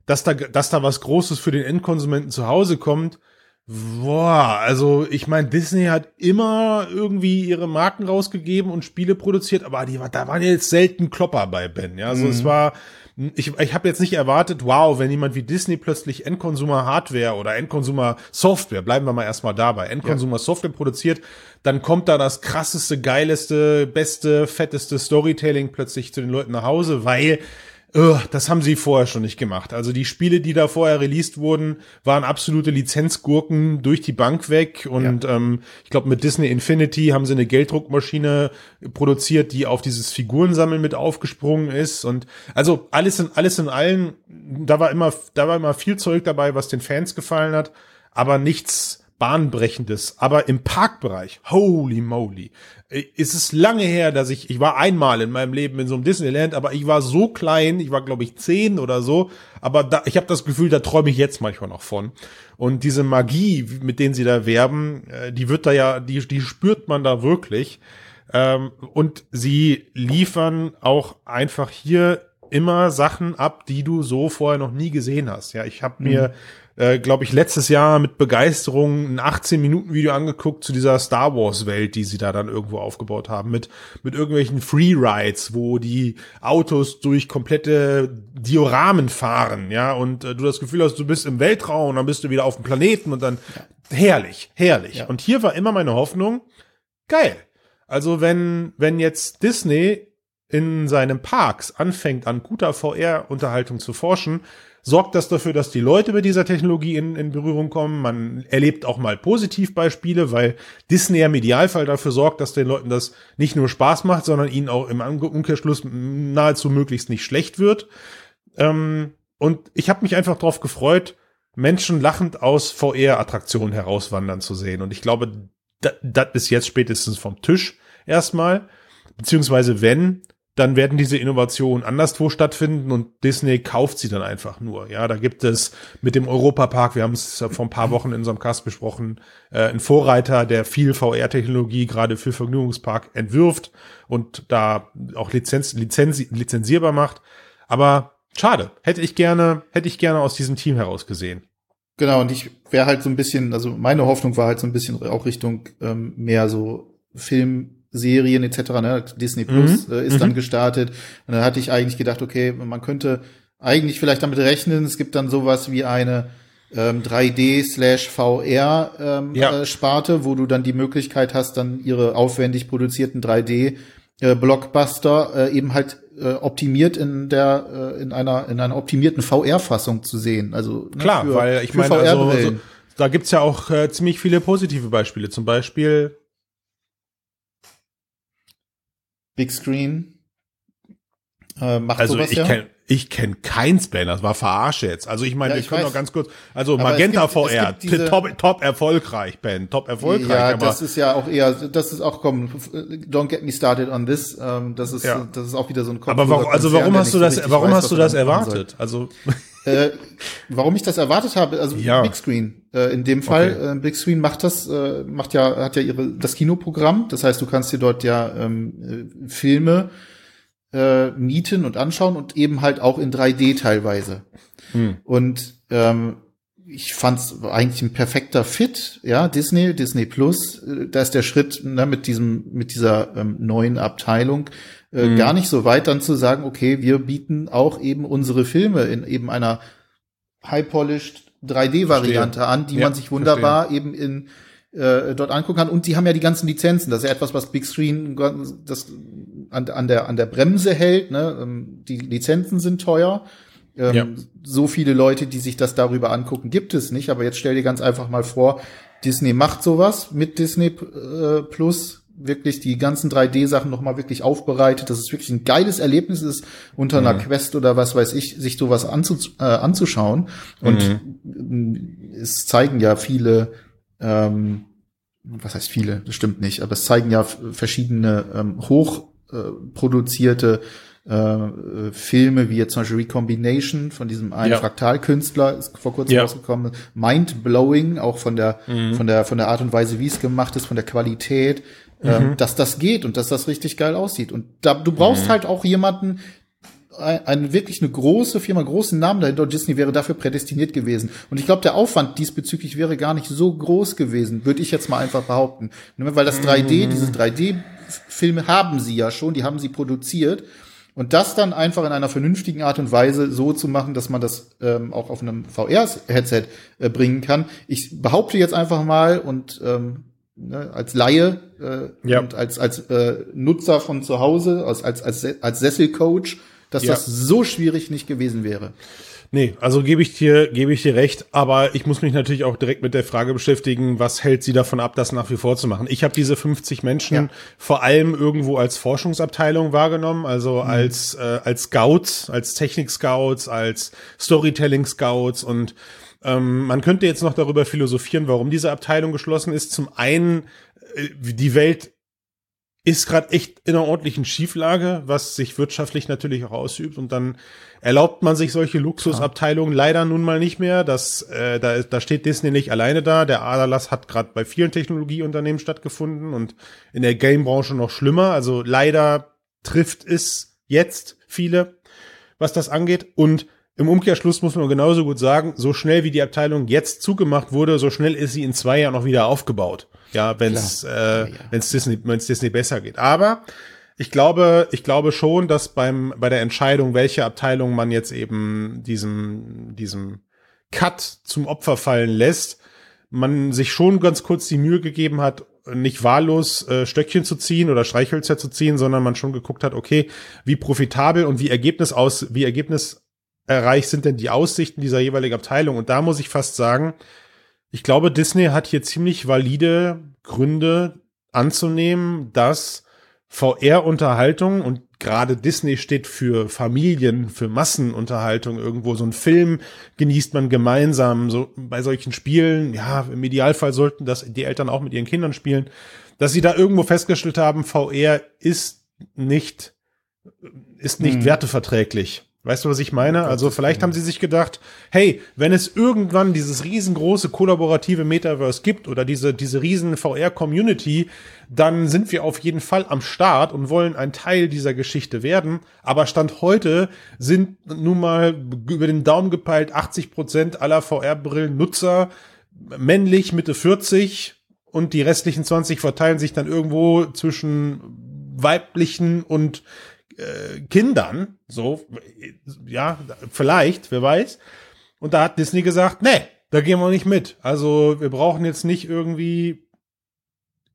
dass da, dass da was Großes für den Endkonsumenten zu Hause kommt. Boah, also ich meine, Disney hat immer irgendwie ihre Marken rausgegeben und Spiele produziert, aber die, da waren jetzt selten Klopper bei Ben. Ja, also mhm. es war, ich, ich habe jetzt nicht erwartet, wow, wenn jemand wie Disney plötzlich Endkonsumer Hardware oder Endkonsumer Software, bleiben wir mal erstmal dabei, Endkonsumer ja. Software produziert, dann kommt da das krasseste, geileste, beste, fetteste Storytelling plötzlich zu den Leuten nach Hause, weil das haben sie vorher schon nicht gemacht. Also die Spiele, die da vorher released wurden, waren absolute Lizenzgurken durch die Bank weg. Und ja. ähm, ich glaube, mit Disney Infinity haben sie eine Gelddruckmaschine produziert, die auf dieses Figurensammeln mit aufgesprungen ist. Und also alles in alles in allen, da war immer, da war immer viel Zeug dabei, was den Fans gefallen hat, aber nichts bahnbrechendes. Aber im Parkbereich, holy moly, ist es lange her, dass ich, ich war einmal in meinem Leben in so einem Disneyland, aber ich war so klein, ich war glaube ich zehn oder so, aber da, ich habe das Gefühl, da träume ich jetzt manchmal noch von. Und diese Magie, mit denen sie da werben, äh, die wird da ja, die, die spürt man da wirklich. Ähm, und sie liefern auch einfach hier immer Sachen ab, die du so vorher noch nie gesehen hast. Ja, ich habe mir mhm äh, glaube ich, letztes Jahr mit Begeisterung ein 18-Minuten-Video angeguckt zu dieser Star Wars-Welt, die sie da dann irgendwo aufgebaut haben, mit, mit irgendwelchen Free-Rides, wo die Autos durch komplette Dioramen fahren, ja, und äh, du das Gefühl hast, du bist im Weltraum und dann bist du wieder auf dem Planeten und dann herrlich, herrlich. Ja. Und hier war immer meine Hoffnung, geil. Also wenn, wenn jetzt Disney in seinen Parks anfängt, an guter VR-Unterhaltung zu forschen, sorgt das dafür, dass die Leute mit dieser Technologie in, in Berührung kommen. Man erlebt auch mal Positivbeispiele, weil Disney im Idealfall dafür sorgt, dass den Leuten das nicht nur Spaß macht, sondern ihnen auch im Umkehrschluss nahezu möglichst nicht schlecht wird. Ähm, und ich habe mich einfach darauf gefreut, Menschen lachend aus VR-Attraktionen herauswandern zu sehen. Und ich glaube, das ist jetzt spätestens vom Tisch erstmal. Beziehungsweise wenn, dann werden diese Innovationen anderswo stattfinden und Disney kauft sie dann einfach nur. Ja, da gibt es mit dem Europapark, wir haben es vor ein paar Wochen in unserem Cast besprochen, äh, einen Vorreiter, der viel VR-Technologie gerade für Vergnügungspark entwirft und da auch Lizenz, Lizenz, lizenzierbar macht. Aber schade, hätte ich gerne, hätte ich gerne aus diesem Team heraus gesehen. Genau, und ich wäre halt so ein bisschen, also meine Hoffnung war halt so ein bisschen auch Richtung ähm, mehr so Film, Serien etc. Ne? Disney Plus mhm. äh, ist mhm. dann gestartet. Und dann hatte ich eigentlich gedacht, okay, man könnte eigentlich vielleicht damit rechnen, es gibt dann sowas wie eine ähm, 3D slash VR ähm, ja. äh, Sparte, wo du dann die Möglichkeit hast, dann ihre aufwendig produzierten 3D äh, Blockbuster äh, eben halt äh, optimiert in der äh, in einer in einer optimierten VR-Fassung zu sehen. Also ne, klar, für, weil ich meine, also, also, da gibt's ja auch äh, ziemlich viele positive Beispiele. Zum Beispiel Big Screen. Äh, macht also sowas ich ja? kenn, ich kenne keins, Ben, das war verarsche jetzt. Also ich meine, ja, wir können weiß. noch ganz kurz, also aber Magenta gibt, VR, top, top erfolgreich, Ben, top erfolgreich. Ja, aber das ist ja auch eher, das ist auch, komm, don't get me started on this, ähm, das ist, ja. das ist auch wieder so ein Kopf Aber warum, also warum hast du das, warum weiß, hast du das erwartet? Also äh, warum ich das erwartet habe, also ja. Big Screen äh, in dem Fall, okay. äh, Big Screen macht das, äh, macht ja, hat ja ihre das Kinoprogramm. Das heißt, du kannst dir dort ja ähm, äh, Filme äh, mieten und anschauen und eben halt auch in 3D teilweise. Hm. Und ähm, ich fand's eigentlich ein perfekter Fit, ja, Disney, Disney Plus, da ist der Schritt ne, mit diesem, mit dieser ähm, neuen Abteilung äh, mhm. gar nicht so weit, dann zu sagen, okay, wir bieten auch eben unsere Filme in eben einer high-polished 3D-Variante an, die ja, man sich wunderbar verstehe. eben in äh, dort angucken kann. Und die haben ja die ganzen Lizenzen. Das ist ja etwas, was Big Screen das an, an der an der Bremse hält. Ne? Ähm, die Lizenzen sind teuer. Ähm, ja. So viele Leute, die sich das darüber angucken, gibt es nicht. Aber jetzt stell dir ganz einfach mal vor, Disney macht sowas mit Disney äh, Plus wirklich die ganzen 3D-Sachen nochmal wirklich aufbereitet, dass es wirklich ein geiles Erlebnis ist, unter mhm. einer Quest oder was weiß ich, sich sowas anzu, äh, anzuschauen. Und mhm. es zeigen ja viele, ähm, was heißt viele, das stimmt nicht, aber es zeigen ja verschiedene ähm, hochproduzierte äh, äh, Filme, wie jetzt zum Beispiel Recombination von diesem einen ja. Fraktalkünstler, ist vor kurzem ja. rausgekommen, Mind-blowing, auch von der, mhm. von der, von der Art und Weise, wie es gemacht ist, von der Qualität. Ähm, mhm. dass das geht und dass das richtig geil aussieht. Und da, du brauchst mhm. halt auch jemanden, eine wirklich eine große Firma, großen Namen dahinter. Disney wäre dafür prädestiniert gewesen. Und ich glaube, der Aufwand diesbezüglich wäre gar nicht so groß gewesen, würde ich jetzt mal einfach behaupten. Weil das 3D, mhm. diese 3D-Filme haben sie ja schon, die haben sie produziert. Und das dann einfach in einer vernünftigen Art und Weise so zu machen, dass man das ähm, auch auf einem VR-Headset äh, bringen kann. Ich behaupte jetzt einfach mal und ähm, ne, als Laie äh, ja. und als als äh, Nutzer von zu Hause, als als als, als Sesselcoach, dass ja. das so schwierig nicht gewesen wäre. Nee, also gebe ich dir, gebe ich dir recht, aber ich muss mich natürlich auch direkt mit der Frage beschäftigen, was hält sie davon ab, das nach wie vor zu machen? Ich habe diese 50 Menschen ja. vor allem irgendwo als Forschungsabteilung wahrgenommen, also mhm. als, äh, als Scouts, als Technik-Scouts, als Storytelling-Scouts und ähm, man könnte jetzt noch darüber philosophieren, warum diese Abteilung geschlossen ist. Zum einen, äh, die Welt ist gerade echt in einer ordentlichen Schieflage, was sich wirtschaftlich natürlich auch ausübt. Und dann erlaubt man sich solche Luxusabteilungen leider nun mal nicht mehr. Das, äh, da, da steht Disney nicht alleine da. Der Aderlass hat gerade bei vielen Technologieunternehmen stattgefunden und in der Gamebranche noch schlimmer. Also leider trifft es jetzt viele, was das angeht. Und im Umkehrschluss muss man genauso gut sagen, so schnell wie die Abteilung jetzt zugemacht wurde, so schnell ist sie in zwei Jahren noch wieder aufgebaut. Ja, wenn es äh, ja. wenn's Disney, wenn's Disney besser geht. Aber ich glaube, ich glaube schon, dass beim bei der Entscheidung, welche Abteilung man jetzt eben diesem diesem Cut zum Opfer fallen lässt, man sich schon ganz kurz die Mühe gegeben hat, nicht wahllos äh, Stöckchen zu ziehen oder Streichhölzer zu ziehen, sondern man schon geguckt hat, okay, wie profitabel und wie Ergebnis aus, wie Ergebnis erreicht sind denn die Aussichten dieser jeweiligen Abteilung? Und da muss ich fast sagen, ich glaube, Disney hat hier ziemlich valide Gründe anzunehmen, dass VR-Unterhaltung und gerade Disney steht für Familien, für Massenunterhaltung irgendwo. So ein Film genießt man gemeinsam. So bei solchen Spielen, ja, im Idealfall sollten das die Eltern auch mit ihren Kindern spielen, dass sie da irgendwo festgestellt haben, VR ist nicht, ist nicht hm. werteverträglich. Weißt du, was ich meine? Also vielleicht haben sie sich gedacht, hey, wenn es irgendwann dieses riesengroße kollaborative Metaverse gibt oder diese, diese riesen VR-Community, dann sind wir auf jeden Fall am Start und wollen ein Teil dieser Geschichte werden. Aber Stand heute sind nun mal über den Daumen gepeilt 80 Prozent aller VR-Brillen-Nutzer männlich, Mitte 40 und die restlichen 20 verteilen sich dann irgendwo zwischen weiblichen und äh, Kindern, so, ja, vielleicht, wer weiß. Und da hat Disney gesagt, nee, da gehen wir nicht mit. Also wir brauchen jetzt nicht irgendwie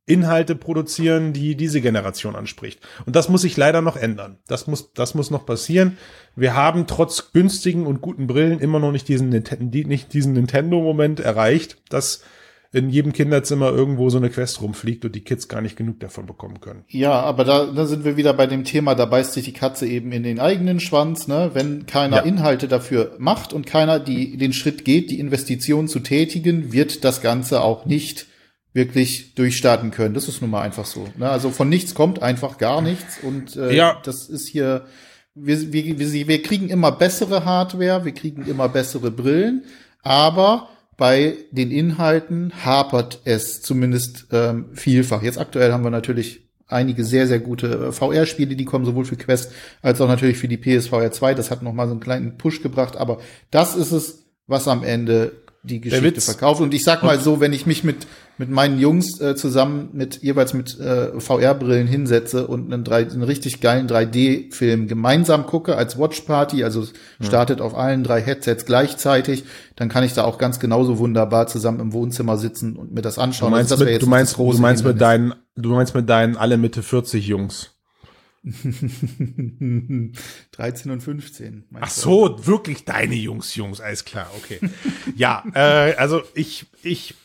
Inhalte produzieren, die diese Generation anspricht. Und das muss sich leider noch ändern. Das muss, das muss noch passieren. Wir haben trotz günstigen und guten Brillen immer noch nicht diesen, nicht diesen Nintendo-Moment erreicht, dass in jedem Kinderzimmer irgendwo so eine Quest rumfliegt und die Kids gar nicht genug davon bekommen können. Ja, aber da, da sind wir wieder bei dem Thema, da beißt sich die Katze eben in den eigenen Schwanz, ne? Wenn keiner ja. Inhalte dafür macht und keiner die, den Schritt geht, die Investition zu tätigen, wird das Ganze auch nicht wirklich durchstarten können. Das ist nun mal einfach so. Ne? Also von nichts kommt einfach gar nichts und äh, ja. das ist hier wir, wir, wir, wir kriegen immer bessere Hardware, wir kriegen immer bessere Brillen, aber bei den Inhalten hapert es zumindest ähm, vielfach. Jetzt aktuell haben wir natürlich einige sehr, sehr gute äh, VR-Spiele, die kommen sowohl für Quest als auch natürlich für die PSVR 2. Das hat noch mal so einen kleinen Push gebracht, aber das ist es, was am Ende die Geschichte verkauft. Und ich sag mal so, wenn ich mich mit, mit meinen Jungs äh, zusammen mit jeweils mit äh, VR-Brillen hinsetze und einen, drei, einen richtig geilen 3D-Film gemeinsam gucke als Watchparty, also startet ja. auf allen drei Headsets gleichzeitig, dann kann ich da auch ganz genauso wunderbar zusammen im Wohnzimmer sitzen und mir das anschauen. Du meinst, also mit, du meinst, du meinst mit deinen, du meinst mit deinen alle Mitte 40 Jungs. 13 und 15. Ach so, du? wirklich deine Jungs, Jungs, alles klar, okay. ja, äh, also ich, ich,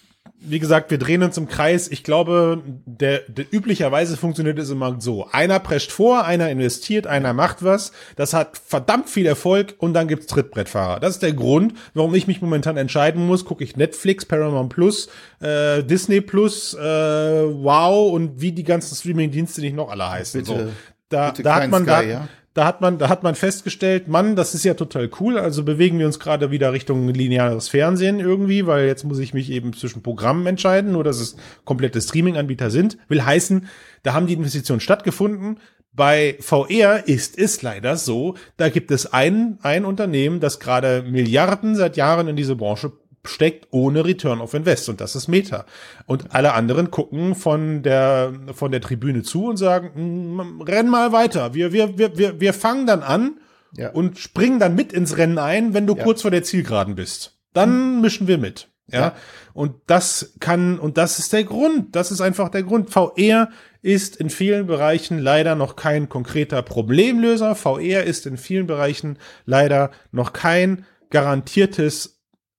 wie gesagt, wir drehen uns im Kreis. Ich glaube, der, der üblicherweise funktioniert es immer so. Einer prescht vor, einer investiert, einer macht was. Das hat verdammt viel Erfolg und dann gibt's Trittbrettfahrer. Das ist der Grund, warum ich mich momentan entscheiden muss. Gucke ich Netflix, Paramount Plus, äh, Disney Plus, äh, Wow und wie die ganzen Streaming-Dienste nicht noch alle heißen. Bitte, so da, da hat man Sky, da, ja? da hat man, da hat man festgestellt, Mann, das ist ja total cool. Also bewegen wir uns gerade wieder Richtung lineares Fernsehen irgendwie, weil jetzt muss ich mich eben zwischen Programmen entscheiden, nur dass es komplette Streaming-Anbieter sind. Will heißen, da haben die Investitionen stattgefunden. Bei VR ist es leider so, da gibt es ein, ein Unternehmen, das gerade Milliarden seit Jahren in diese Branche steckt ohne Return of Invest und das ist Meta. Und alle anderen gucken von der von der Tribüne zu und sagen, mm, renn mal weiter. Wir wir wir wir, wir fangen dann an ja. und springen dann mit ins Rennen ein, wenn du ja. kurz vor der Zielgeraden bist. Dann mischen wir mit. Ja? ja. Und das kann, und das ist der Grund. Das ist einfach der Grund. VR ist in vielen Bereichen leider noch kein konkreter Problemlöser. VR ist in vielen Bereichen leider noch kein garantiertes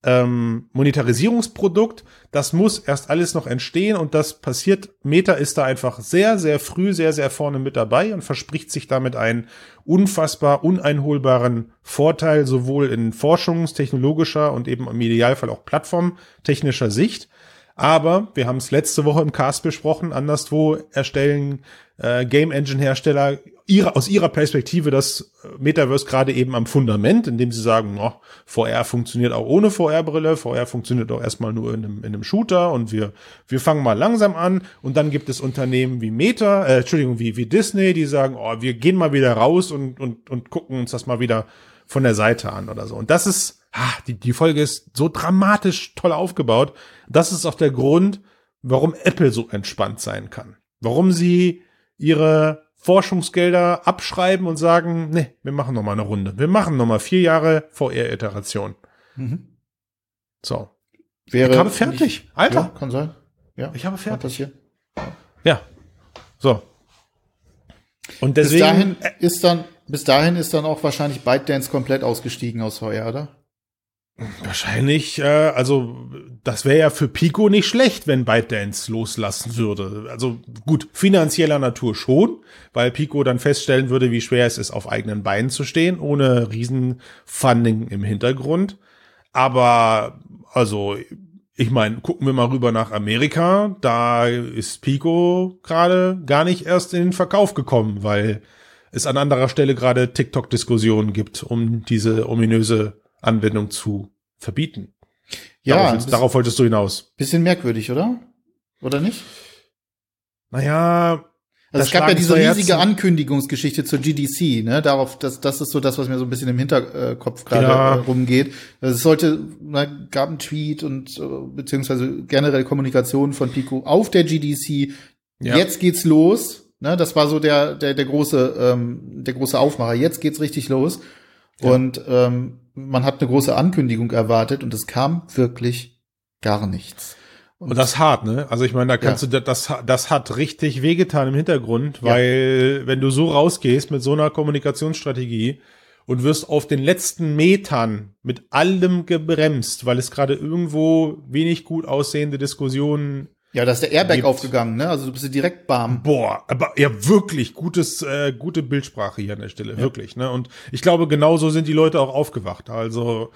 ähm, Monetarisierungsprodukt. Das muss erst alles noch entstehen und das passiert. Meta ist da einfach sehr, sehr früh, sehr, sehr vorne mit dabei und verspricht sich damit einen unfassbar uneinholbaren Vorteil, sowohl in forschungstechnologischer und eben im Idealfall auch plattformtechnischer Sicht. Aber wir haben es letzte Woche im Cast besprochen, anderswo erstellen äh, Game Engine Hersteller ihre, aus ihrer Perspektive das äh, Metaverse gerade eben am Fundament, indem sie sagen, oh, VR funktioniert auch ohne VR-Brille, VR funktioniert auch erstmal nur in einem, in einem Shooter und wir, wir fangen mal langsam an und dann gibt es Unternehmen wie Meta, äh, Entschuldigung, wie, wie Disney, die sagen, oh, wir gehen mal wieder raus und, und, und gucken uns das mal wieder von der Seite an oder so. Und das ist, ah, die, die Folge ist so dramatisch toll aufgebaut. Das ist auch der Grund, warum Apple so entspannt sein kann. Warum sie ihre Forschungsgelder abschreiben und sagen, nee, wir machen noch mal eine Runde. Wir machen noch mal vier Jahre VR-Iteration. Mhm. So. Wäre ich habe fertig. Nicht, Alter. Ja, kann sein. Ja. Ich habe fertig. Ja. So. Und deswegen. Bis dahin ist dann, bis dahin ist dann auch wahrscheinlich ByteDance komplett ausgestiegen aus VR, oder? Wahrscheinlich, äh, also das wäre ja für Pico nicht schlecht, wenn ByteDance loslassen würde. Also gut, finanzieller Natur schon, weil Pico dann feststellen würde, wie schwer es ist, auf eigenen Beinen zu stehen, ohne Riesenfunding im Hintergrund. Aber also, ich meine, gucken wir mal rüber nach Amerika. Da ist Pico gerade gar nicht erst in den Verkauf gekommen, weil es an anderer Stelle gerade TikTok-Diskussionen gibt, um diese ominöse Anwendung zu verbieten. Ja, darauf, willst, darauf wolltest du hinaus. Bisschen merkwürdig, oder? Oder nicht? Naja. Also es gab ja diese riesige Ankündigungsgeschichte zur GDC, ne? Darauf, das, das ist so das, was mir so ein bisschen im Hinterkopf gerade ja. rumgeht. Also es sollte, na, gab einen Tweet und äh, beziehungsweise generell Kommunikation von Pico auf der GDC. Ja. Jetzt geht's los. Ne? Das war so der, der, der große, ähm, der große Aufmacher. Jetzt geht's richtig los. Ja. Und ähm, man hat eine große Ankündigung erwartet und es kam wirklich gar nichts. Und, und das hart, ne? Also ich meine, da kannst ja. du das das hat richtig wehgetan im Hintergrund, weil ja. wenn du so rausgehst mit so einer Kommunikationsstrategie und wirst auf den letzten Metern mit allem gebremst, weil es gerade irgendwo wenig gut aussehende Diskussionen ja, da ist der Airbag gibt. aufgegangen, ne? Also du bist direkt bam. Boah, aber ja wirklich gutes, äh, gute Bildsprache hier an der Stelle, ja. wirklich, ne? Und ich glaube, genauso sind die Leute auch aufgewacht. Also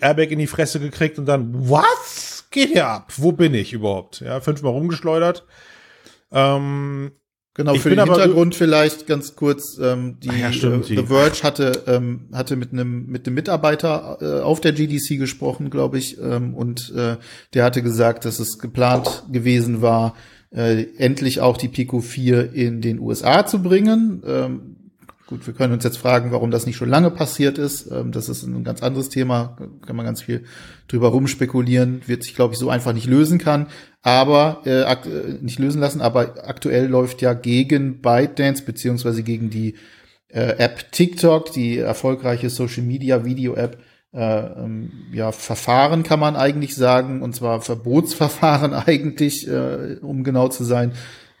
Airbag in die Fresse gekriegt und dann, was geht hier ab? Wo bin ich überhaupt? Ja, fünfmal rumgeschleudert. Ähm, Genau, ich für den Hintergrund vielleicht ganz kurz, ähm, die, ja, stimmt, äh, The Verge hatte, ähm, hatte mit einem mit einem Mitarbeiter äh, auf der GDC gesprochen, glaube ich, ähm, und äh, der hatte gesagt, dass es geplant gewesen war, äh, endlich auch die Pico 4 in den USA zu bringen. Ähm, Gut, wir können uns jetzt fragen, warum das nicht schon lange passiert ist. Ähm, das ist ein ganz anderes Thema, kann man ganz viel drüber rumspekulieren, wird sich, glaube ich, so einfach nicht lösen kann. Aber äh, äh, nicht lösen lassen, aber aktuell läuft ja gegen ByteDance beziehungsweise gegen die äh, App TikTok, die erfolgreiche Social Media Video App, äh, ähm, ja, Verfahren kann man eigentlich sagen, und zwar Verbotsverfahren eigentlich, äh, um genau zu sein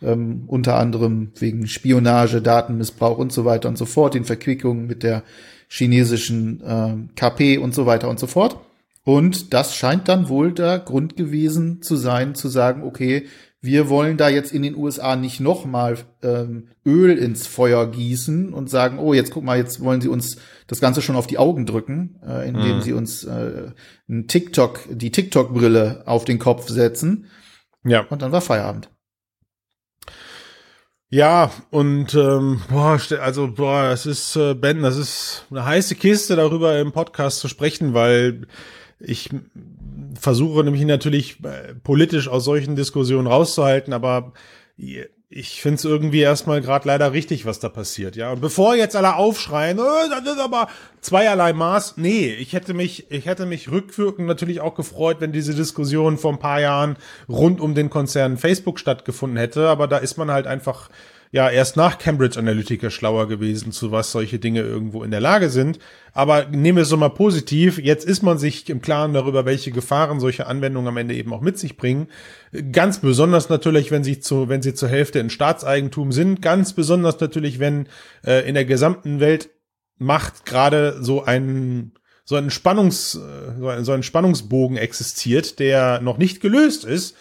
ähm, unter anderem wegen Spionage, Datenmissbrauch und so weiter und so fort, in Verquickungen mit der chinesischen äh, KP und so weiter und so fort. Und das scheint dann wohl der Grund gewesen zu sein, zu sagen, okay, wir wollen da jetzt in den USA nicht nochmal ähm, Öl ins Feuer gießen und sagen, oh, jetzt guck mal, jetzt wollen sie uns das Ganze schon auf die Augen drücken, äh, indem mhm. sie uns äh, ein TikTok, die TikTok-Brille auf den Kopf setzen. Ja. Und dann war Feierabend. Ja, und ähm, boah, also boah, das ist äh, Ben, das ist eine heiße Kiste, darüber im Podcast zu sprechen, weil ich versuche nämlich natürlich äh, politisch aus solchen Diskussionen rauszuhalten, aber ich finde es irgendwie erstmal gerade leider richtig, was da passiert, ja. Und bevor jetzt alle aufschreien, oh, das ist aber zweierlei Maß, nee, ich hätte mich, ich hätte mich rückwirkend natürlich auch gefreut, wenn diese Diskussion vor ein paar Jahren rund um den Konzern Facebook stattgefunden hätte, aber da ist man halt einfach ja erst nach Cambridge Analytica schlauer gewesen, zu was solche Dinge irgendwo in der Lage sind. Aber nehmen wir es so mal positiv. Jetzt ist man sich im Klaren darüber, welche Gefahren solche Anwendungen am Ende eben auch mit sich bringen. Ganz besonders natürlich, wenn sie zu, wenn sie zur Hälfte in Staatseigentum sind. Ganz besonders natürlich, wenn äh, in der gesamten Welt Macht gerade so ein so ein Spannungs, äh, so ein Spannungsbogen existiert, der noch nicht gelöst ist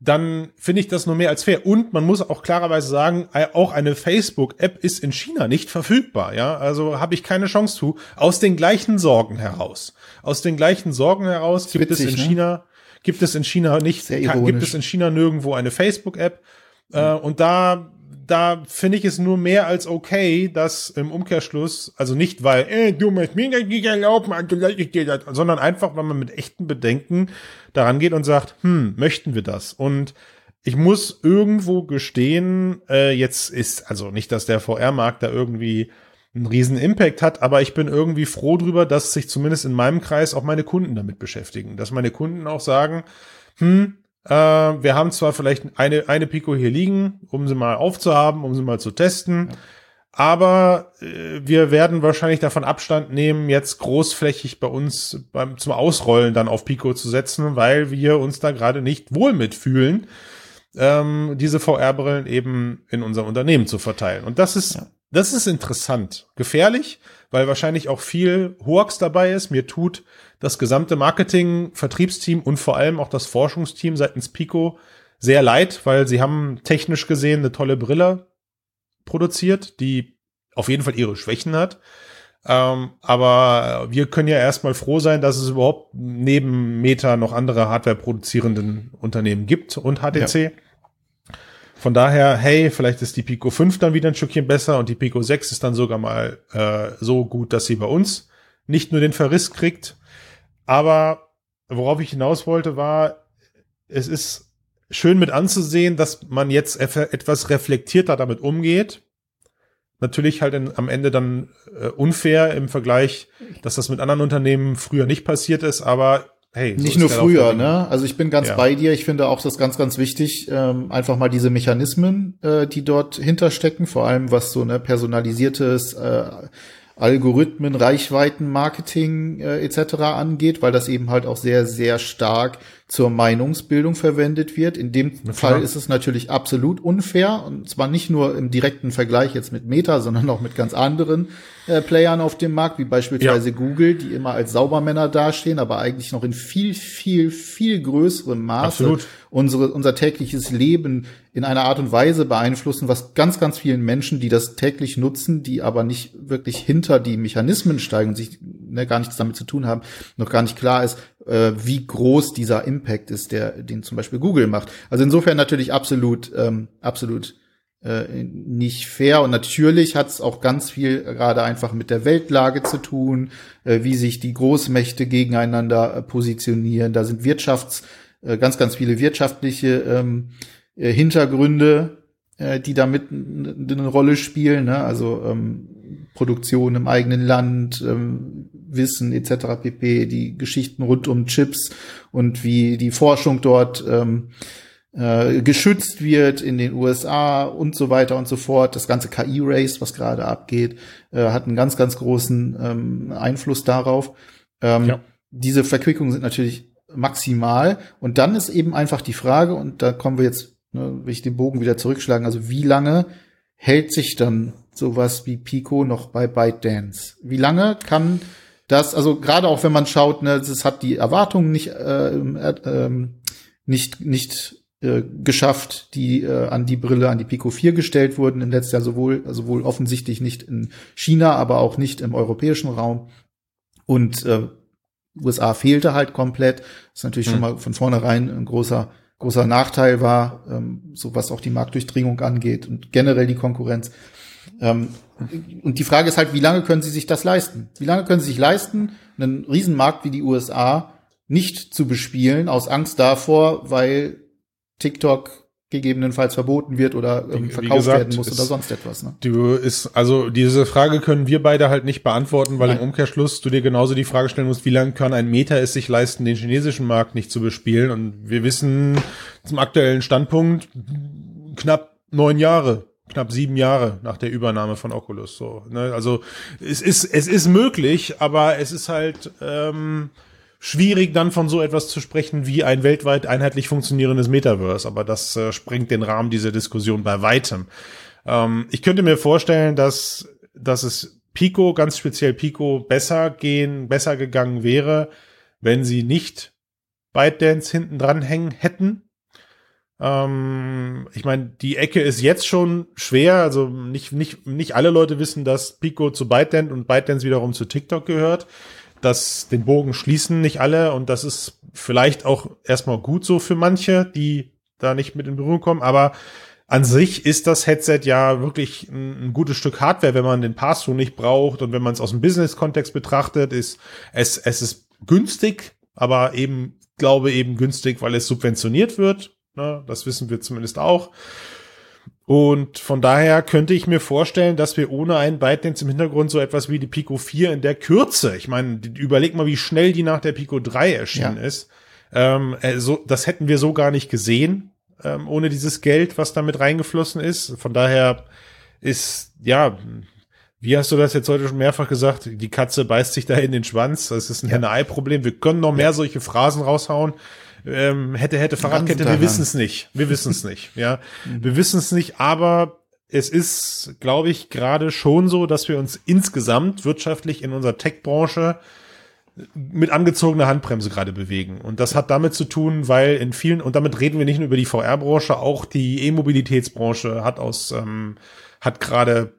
dann finde ich das nur mehr als fair. Und man muss auch klarerweise sagen, auch eine Facebook-App ist in China nicht verfügbar. Ja, also habe ich keine Chance zu. Aus den gleichen Sorgen heraus. Aus den gleichen Sorgen heraus gibt witzig, es in ne? China gibt es in China nicht, gibt es in China nirgendwo eine Facebook-App. Mhm. Äh, und da da finde ich es nur mehr als okay, dass im Umkehrschluss, also nicht weil, äh, du musst mir nicht erlauben, also ich dir das, sondern einfach, weil man mit echten Bedenken daran geht und sagt, hm, möchten wir das? Und ich muss irgendwo gestehen, äh, jetzt ist, also nicht, dass der VR-Markt da irgendwie einen riesen Impact hat, aber ich bin irgendwie froh drüber, dass sich zumindest in meinem Kreis auch meine Kunden damit beschäftigen, dass meine Kunden auch sagen, hm, äh, wir haben zwar vielleicht eine, eine Pico hier liegen, um sie mal aufzuhaben, um sie mal zu testen. Ja. Aber äh, wir werden wahrscheinlich davon Abstand nehmen, jetzt großflächig bei uns beim, zum Ausrollen dann auf Pico zu setzen, weil wir uns da gerade nicht wohl mitfühlen, ähm, diese VR-Brillen eben in unserem Unternehmen zu verteilen. Und das ist ja. das ist interessant. Gefährlich, weil wahrscheinlich auch viel Hoax dabei ist. Mir tut das gesamte Marketing, Vertriebsteam und vor allem auch das Forschungsteam seitens Pico sehr leid, weil sie haben technisch gesehen eine tolle Brille produziert, die auf jeden Fall ihre Schwächen hat. Ähm, aber wir können ja erstmal froh sein, dass es überhaupt neben Meta noch andere Hardware produzierenden Unternehmen gibt und HTC. Ja. Von daher, hey, vielleicht ist die Pico 5 dann wieder ein Stückchen besser und die Pico 6 ist dann sogar mal äh, so gut, dass sie bei uns nicht nur den Verriss kriegt. Aber worauf ich hinaus wollte, war, es ist schön mit anzusehen, dass man jetzt etwas reflektierter damit umgeht natürlich halt in, am Ende dann äh, unfair im Vergleich, dass das mit anderen Unternehmen früher nicht passiert ist, aber hey. So nicht nur früher, ne? Also ich bin ganz ja. bei dir. Ich finde auch das ganz, ganz wichtig, ähm, einfach mal diese Mechanismen, äh, die dort hinterstecken, vor allem was so ne personalisiertes äh, Algorithmen, Reichweiten, Marketing äh, etc. angeht, weil das eben halt auch sehr, sehr stark zur Meinungsbildung verwendet wird. In dem Na, Fall ist es natürlich absolut unfair und zwar nicht nur im direkten Vergleich jetzt mit Meta, sondern auch mit ganz anderen äh, Playern auf dem Markt, wie beispielsweise ja. Google, die immer als Saubermänner dastehen, aber eigentlich noch in viel, viel, viel größerem Maße unsere, unser tägliches Leben in einer Art und Weise beeinflussen, was ganz, ganz vielen Menschen, die das täglich nutzen, die aber nicht wirklich hinter die Mechanismen steigen und sich ne, gar nichts damit zu tun haben, noch gar nicht klar ist, äh, wie groß dieser Impact ist, der den zum Beispiel Google macht. Also insofern natürlich absolut, ähm, absolut äh, nicht fair und natürlich hat es auch ganz viel gerade einfach mit der Weltlage zu tun, äh, wie sich die Großmächte gegeneinander äh, positionieren. Da sind Wirtschafts äh, ganz ganz viele wirtschaftliche ähm, äh, Hintergründe, äh, die damit eine Rolle spielen. Ne? Also ähm, Produktion im eigenen Land, ähm, Wissen etc. pp. Die Geschichten rund um Chips und wie die Forschung dort ähm, äh, geschützt wird in den USA und so weiter und so fort. Das ganze KI-Race, was gerade abgeht, äh, hat einen ganz, ganz großen ähm, Einfluss darauf. Ähm, ja. Diese Verquickungen sind natürlich maximal. Und dann ist eben einfach die Frage, und da kommen wir jetzt, ne, will ich den Bogen wieder zurückschlagen, also wie lange hält sich dann sowas wie Pico noch bei ByteDance? Wie lange kann das, also gerade auch wenn man schaut, ne, es hat die Erwartungen nicht, äh, äh, nicht, nicht äh, geschafft, die äh, an die Brille, an die Pico 4 gestellt wurden im letzten Jahr sowohl, also wohl offensichtlich nicht in China, aber auch nicht im europäischen Raum. Und äh, USA fehlte halt komplett. Das natürlich mhm. schon mal von vornherein ein großer, großer Nachteil war, ähm, so was auch die Marktdurchdringung angeht und generell die Konkurrenz. Ähm, und die Frage ist halt, wie lange können sie sich das leisten? Wie lange können sie sich leisten, einen Riesenmarkt wie die USA nicht zu bespielen, aus Angst davor, weil TikTok gegebenenfalls verboten wird oder ähm, verkauft gesagt, werden muss oder sonst etwas. Ne? Du ist also diese Frage können wir beide halt nicht beantworten, weil Nein. im Umkehrschluss du dir genauso die Frage stellen musst, wie lange kann ein Meta es sich leisten, den chinesischen Markt nicht zu bespielen? Und wir wissen zum aktuellen Standpunkt knapp neun Jahre, knapp sieben Jahre nach der Übernahme von Oculus. So, ne? Also es ist es ist möglich, aber es ist halt ähm, schwierig, dann von so etwas zu sprechen wie ein weltweit einheitlich funktionierendes Metaverse. Aber das äh, sprengt den Rahmen dieser Diskussion bei weitem. Ähm, ich könnte mir vorstellen, dass, dass es Pico, ganz speziell Pico, besser gehen, besser gegangen wäre, wenn sie nicht ByteDance hinten dran hängen hätten. Ähm, ich meine, die Ecke ist jetzt schon schwer. Also nicht, nicht, nicht alle Leute wissen, dass Pico zu ByteDance und ByteDance wiederum zu TikTok gehört dass den Bogen schließen nicht alle und das ist vielleicht auch erstmal gut so für manche, die da nicht mit in Berührung kommen, aber an sich ist das Headset ja wirklich ein, ein gutes Stück Hardware, wenn man den Pass-Through nicht braucht und wenn man es aus dem Business-Kontext betrachtet, ist es, es ist günstig, aber eben, glaube eben günstig, weil es subventioniert wird. Ne? Das wissen wir zumindest auch. Und von daher könnte ich mir vorstellen, dass wir ohne einen ByteDance im Hintergrund so etwas wie die Pico 4 in der Kürze, ich meine, überleg mal, wie schnell die nach der Pico 3 erschienen ja. ist. Ähm, also, das hätten wir so gar nicht gesehen, ähm, ohne dieses Geld, was da mit reingeflossen ist. Von daher ist, ja, wie hast du das jetzt heute schon mehrfach gesagt? Die Katze beißt sich da in den Schwanz. Das ist ein ja. Henne-Ei-Problem. Wir können noch mehr ja. solche Phrasen raushauen ähm, hätte, hätte Fahrradkette, wir wissen es nicht. Wir wissen es nicht, ja. Mhm. Wir wissen es nicht, aber es ist, glaube ich, gerade schon so, dass wir uns insgesamt wirtschaftlich in unserer Tech-Branche mit angezogener Handbremse gerade bewegen. Und das hat damit zu tun, weil in vielen, und damit reden wir nicht nur über die VR-Branche, auch die E-Mobilitätsbranche hat aus, ähm, hat gerade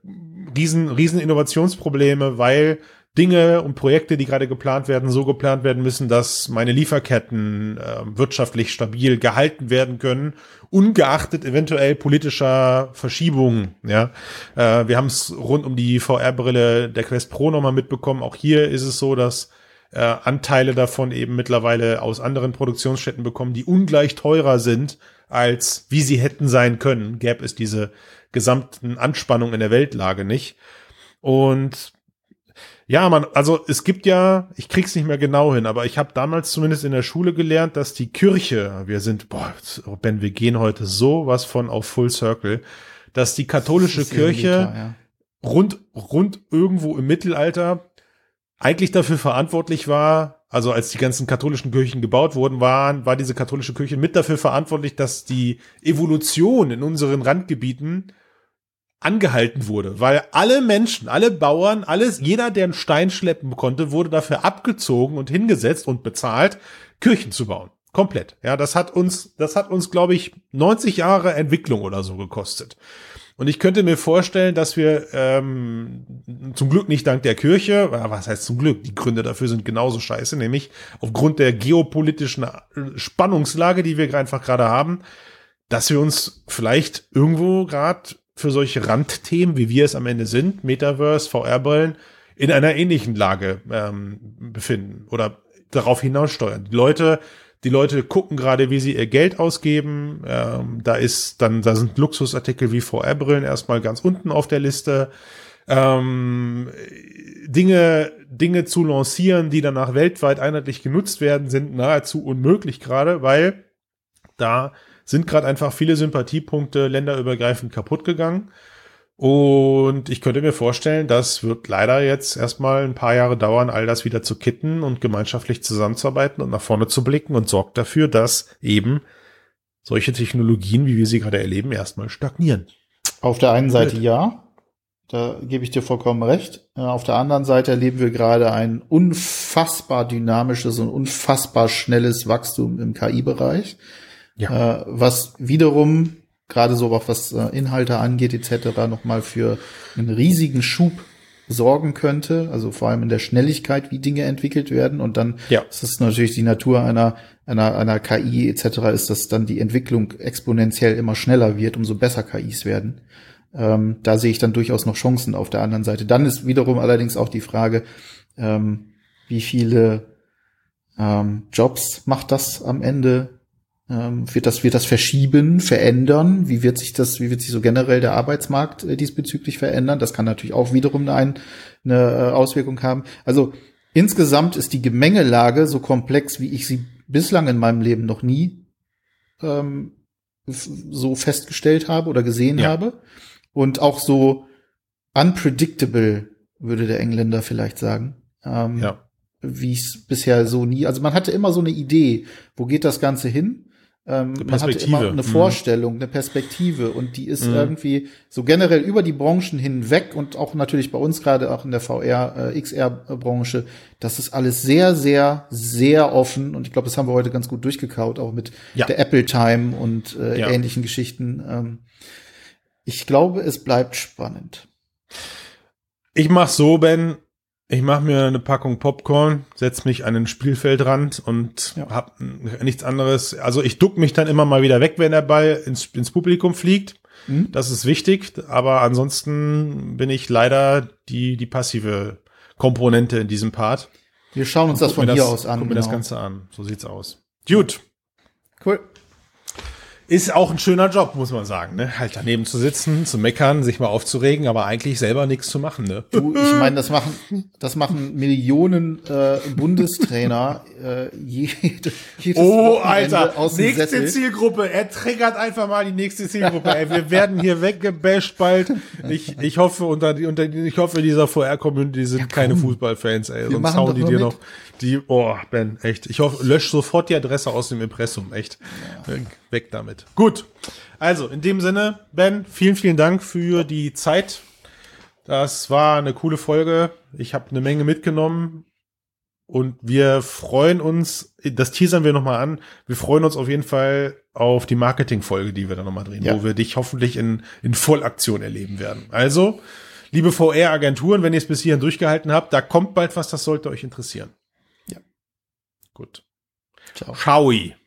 riesen, riesen Innovationsprobleme, weil Dinge und Projekte, die gerade geplant werden, so geplant werden müssen, dass meine Lieferketten äh, wirtschaftlich stabil gehalten werden können, ungeachtet eventuell politischer Verschiebungen. Ja, äh, wir haben es rund um die VR-Brille der Quest Pro nochmal mitbekommen. Auch hier ist es so, dass äh, Anteile davon eben mittlerweile aus anderen Produktionsstätten bekommen, die ungleich teurer sind, als wie sie hätten sein können. Gäbe es diese gesamten Anspannungen in der Weltlage nicht. Und ja, man, also es gibt ja, ich krieg's nicht mehr genau hin, aber ich habe damals zumindest in der Schule gelernt, dass die Kirche, wir sind, boah, Ben, wir gehen heute so was von auf Full Circle, dass die katholische Kirche Liter, ja. rund, rund irgendwo im Mittelalter eigentlich dafür verantwortlich war, also als die ganzen katholischen Kirchen gebaut wurden, waren, war diese katholische Kirche mit dafür verantwortlich, dass die Evolution in unseren Randgebieten angehalten wurde, weil alle Menschen, alle Bauern, alles, jeder, der einen Stein schleppen konnte, wurde dafür abgezogen und hingesetzt und bezahlt, Kirchen zu bauen. Komplett. Ja, das hat uns, das hat uns, glaube ich, 90 Jahre Entwicklung oder so gekostet. Und ich könnte mir vorstellen, dass wir ähm, zum Glück nicht dank der Kirche, was heißt zum Glück, die Gründe dafür sind genauso scheiße, nämlich aufgrund der geopolitischen äh, Spannungslage, die wir einfach gerade haben, dass wir uns vielleicht irgendwo gerade für solche Randthemen, wie wir es am Ende sind, Metaverse, VR-Brillen, in einer ähnlichen Lage ähm, befinden oder darauf hinaussteuern. Die Leute die Leute gucken gerade, wie sie ihr Geld ausgeben. Ähm, da ist dann, da sind Luxusartikel wie VR-Brillen erstmal ganz unten auf der Liste. Ähm, Dinge, Dinge zu lancieren, die danach weltweit einheitlich genutzt werden, sind nahezu unmöglich gerade, weil da sind gerade einfach viele Sympathiepunkte länderübergreifend kaputt gegangen. Und ich könnte mir vorstellen, das wird leider jetzt erstmal ein paar Jahre dauern, all das wieder zu kitten und gemeinschaftlich zusammenzuarbeiten und nach vorne zu blicken und sorgt dafür, dass eben solche Technologien, wie wir sie gerade erleben, erstmal stagnieren. Auf der einen Seite ja, da gebe ich dir vollkommen recht. Äh, auf der anderen Seite erleben wir gerade ein unfassbar dynamisches und unfassbar schnelles Wachstum im KI-Bereich, ja. Äh, was wiederum gerade so auch was äh, Inhalte angeht etc. nochmal für einen riesigen Schub sorgen könnte, also vor allem in der Schnelligkeit, wie Dinge entwickelt werden und dann ja. ist es natürlich die Natur einer einer einer KI etc. ist, dass dann die Entwicklung exponentiell immer schneller wird, umso besser KIs werden. Ähm, da sehe ich dann durchaus noch Chancen auf der anderen Seite. Dann ist wiederum allerdings auch die Frage, ähm, wie viele ähm, Jobs macht das am Ende wird das, wird das verschieben, verändern? Wie wird sich das, wie wird sich so generell der Arbeitsmarkt äh, diesbezüglich verändern? Das kann natürlich auch wiederum eine, eine äh, Auswirkung haben. Also insgesamt ist die Gemengelage so komplex, wie ich sie bislang in meinem Leben noch nie ähm, so festgestellt habe oder gesehen ja. habe. Und auch so unpredictable, würde der Engländer vielleicht sagen. Ähm, ja wie ich es bisher so nie. Also man hatte immer so eine Idee, wo geht das Ganze hin? Ähm, man hat immer eine mhm. Vorstellung, eine Perspektive und die ist mhm. irgendwie so generell über die Branchen hinweg und auch natürlich bei uns gerade auch in der VR, äh, XR-Branche, das ist alles sehr, sehr, sehr offen und ich glaube, das haben wir heute ganz gut durchgekaut, auch mit ja. der Apple Time und äh, ja. ähnlichen Geschichten. Ähm, ich glaube, es bleibt spannend. Ich mach so, Ben, ich mache mir eine Packung Popcorn, setz mich an den Spielfeldrand und ja. hab nichts anderes. Also ich duck mich dann immer mal wieder weg, wenn der Ball ins, ins Publikum fliegt. Mhm. Das ist wichtig, aber ansonsten bin ich leider die, die passive Komponente in diesem Part. Wir schauen uns das von hier das, aus an. Gucken genau. mir das genau. Ganze an. So sieht's aus. Gut. Cool. Ist auch ein schöner Job, muss man sagen, ne? Halt daneben zu sitzen, zu meckern, sich mal aufzuregen, aber eigentlich selber nichts zu machen, ne? Du, ich meine, das machen, das machen Millionen äh, Bundestrainer äh, jede, jedes Oh, Alter, nächste Sessel. Zielgruppe. Er triggert einfach mal die nächste Zielgruppe. Ey, wir werden hier weggebasht bald. Ich, ich hoffe, unter, unter ich hoffe, dieser VR-Community sind ja, keine Fußballfans, ey. Wir Sonst hauen die dir mit. noch die, oh, Ben, echt. Ich hoffe, lösch sofort die Adresse aus dem Impressum, echt. Ja. Weg damit. Gut. Also, in dem Sinne, Ben, vielen, vielen Dank für die Zeit. Das war eine coole Folge. Ich habe eine Menge mitgenommen. Und wir freuen uns, das teasern wir nochmal an, wir freuen uns auf jeden Fall auf die Marketing-Folge, die wir dann nochmal drehen, ja. wo wir dich hoffentlich in, in Vollaktion erleben werden. Also, liebe VR-Agenturen, wenn ihr es bis hierhin durchgehalten habt, da kommt bald was, das sollte euch interessieren. Gut. Ciao. Ciao.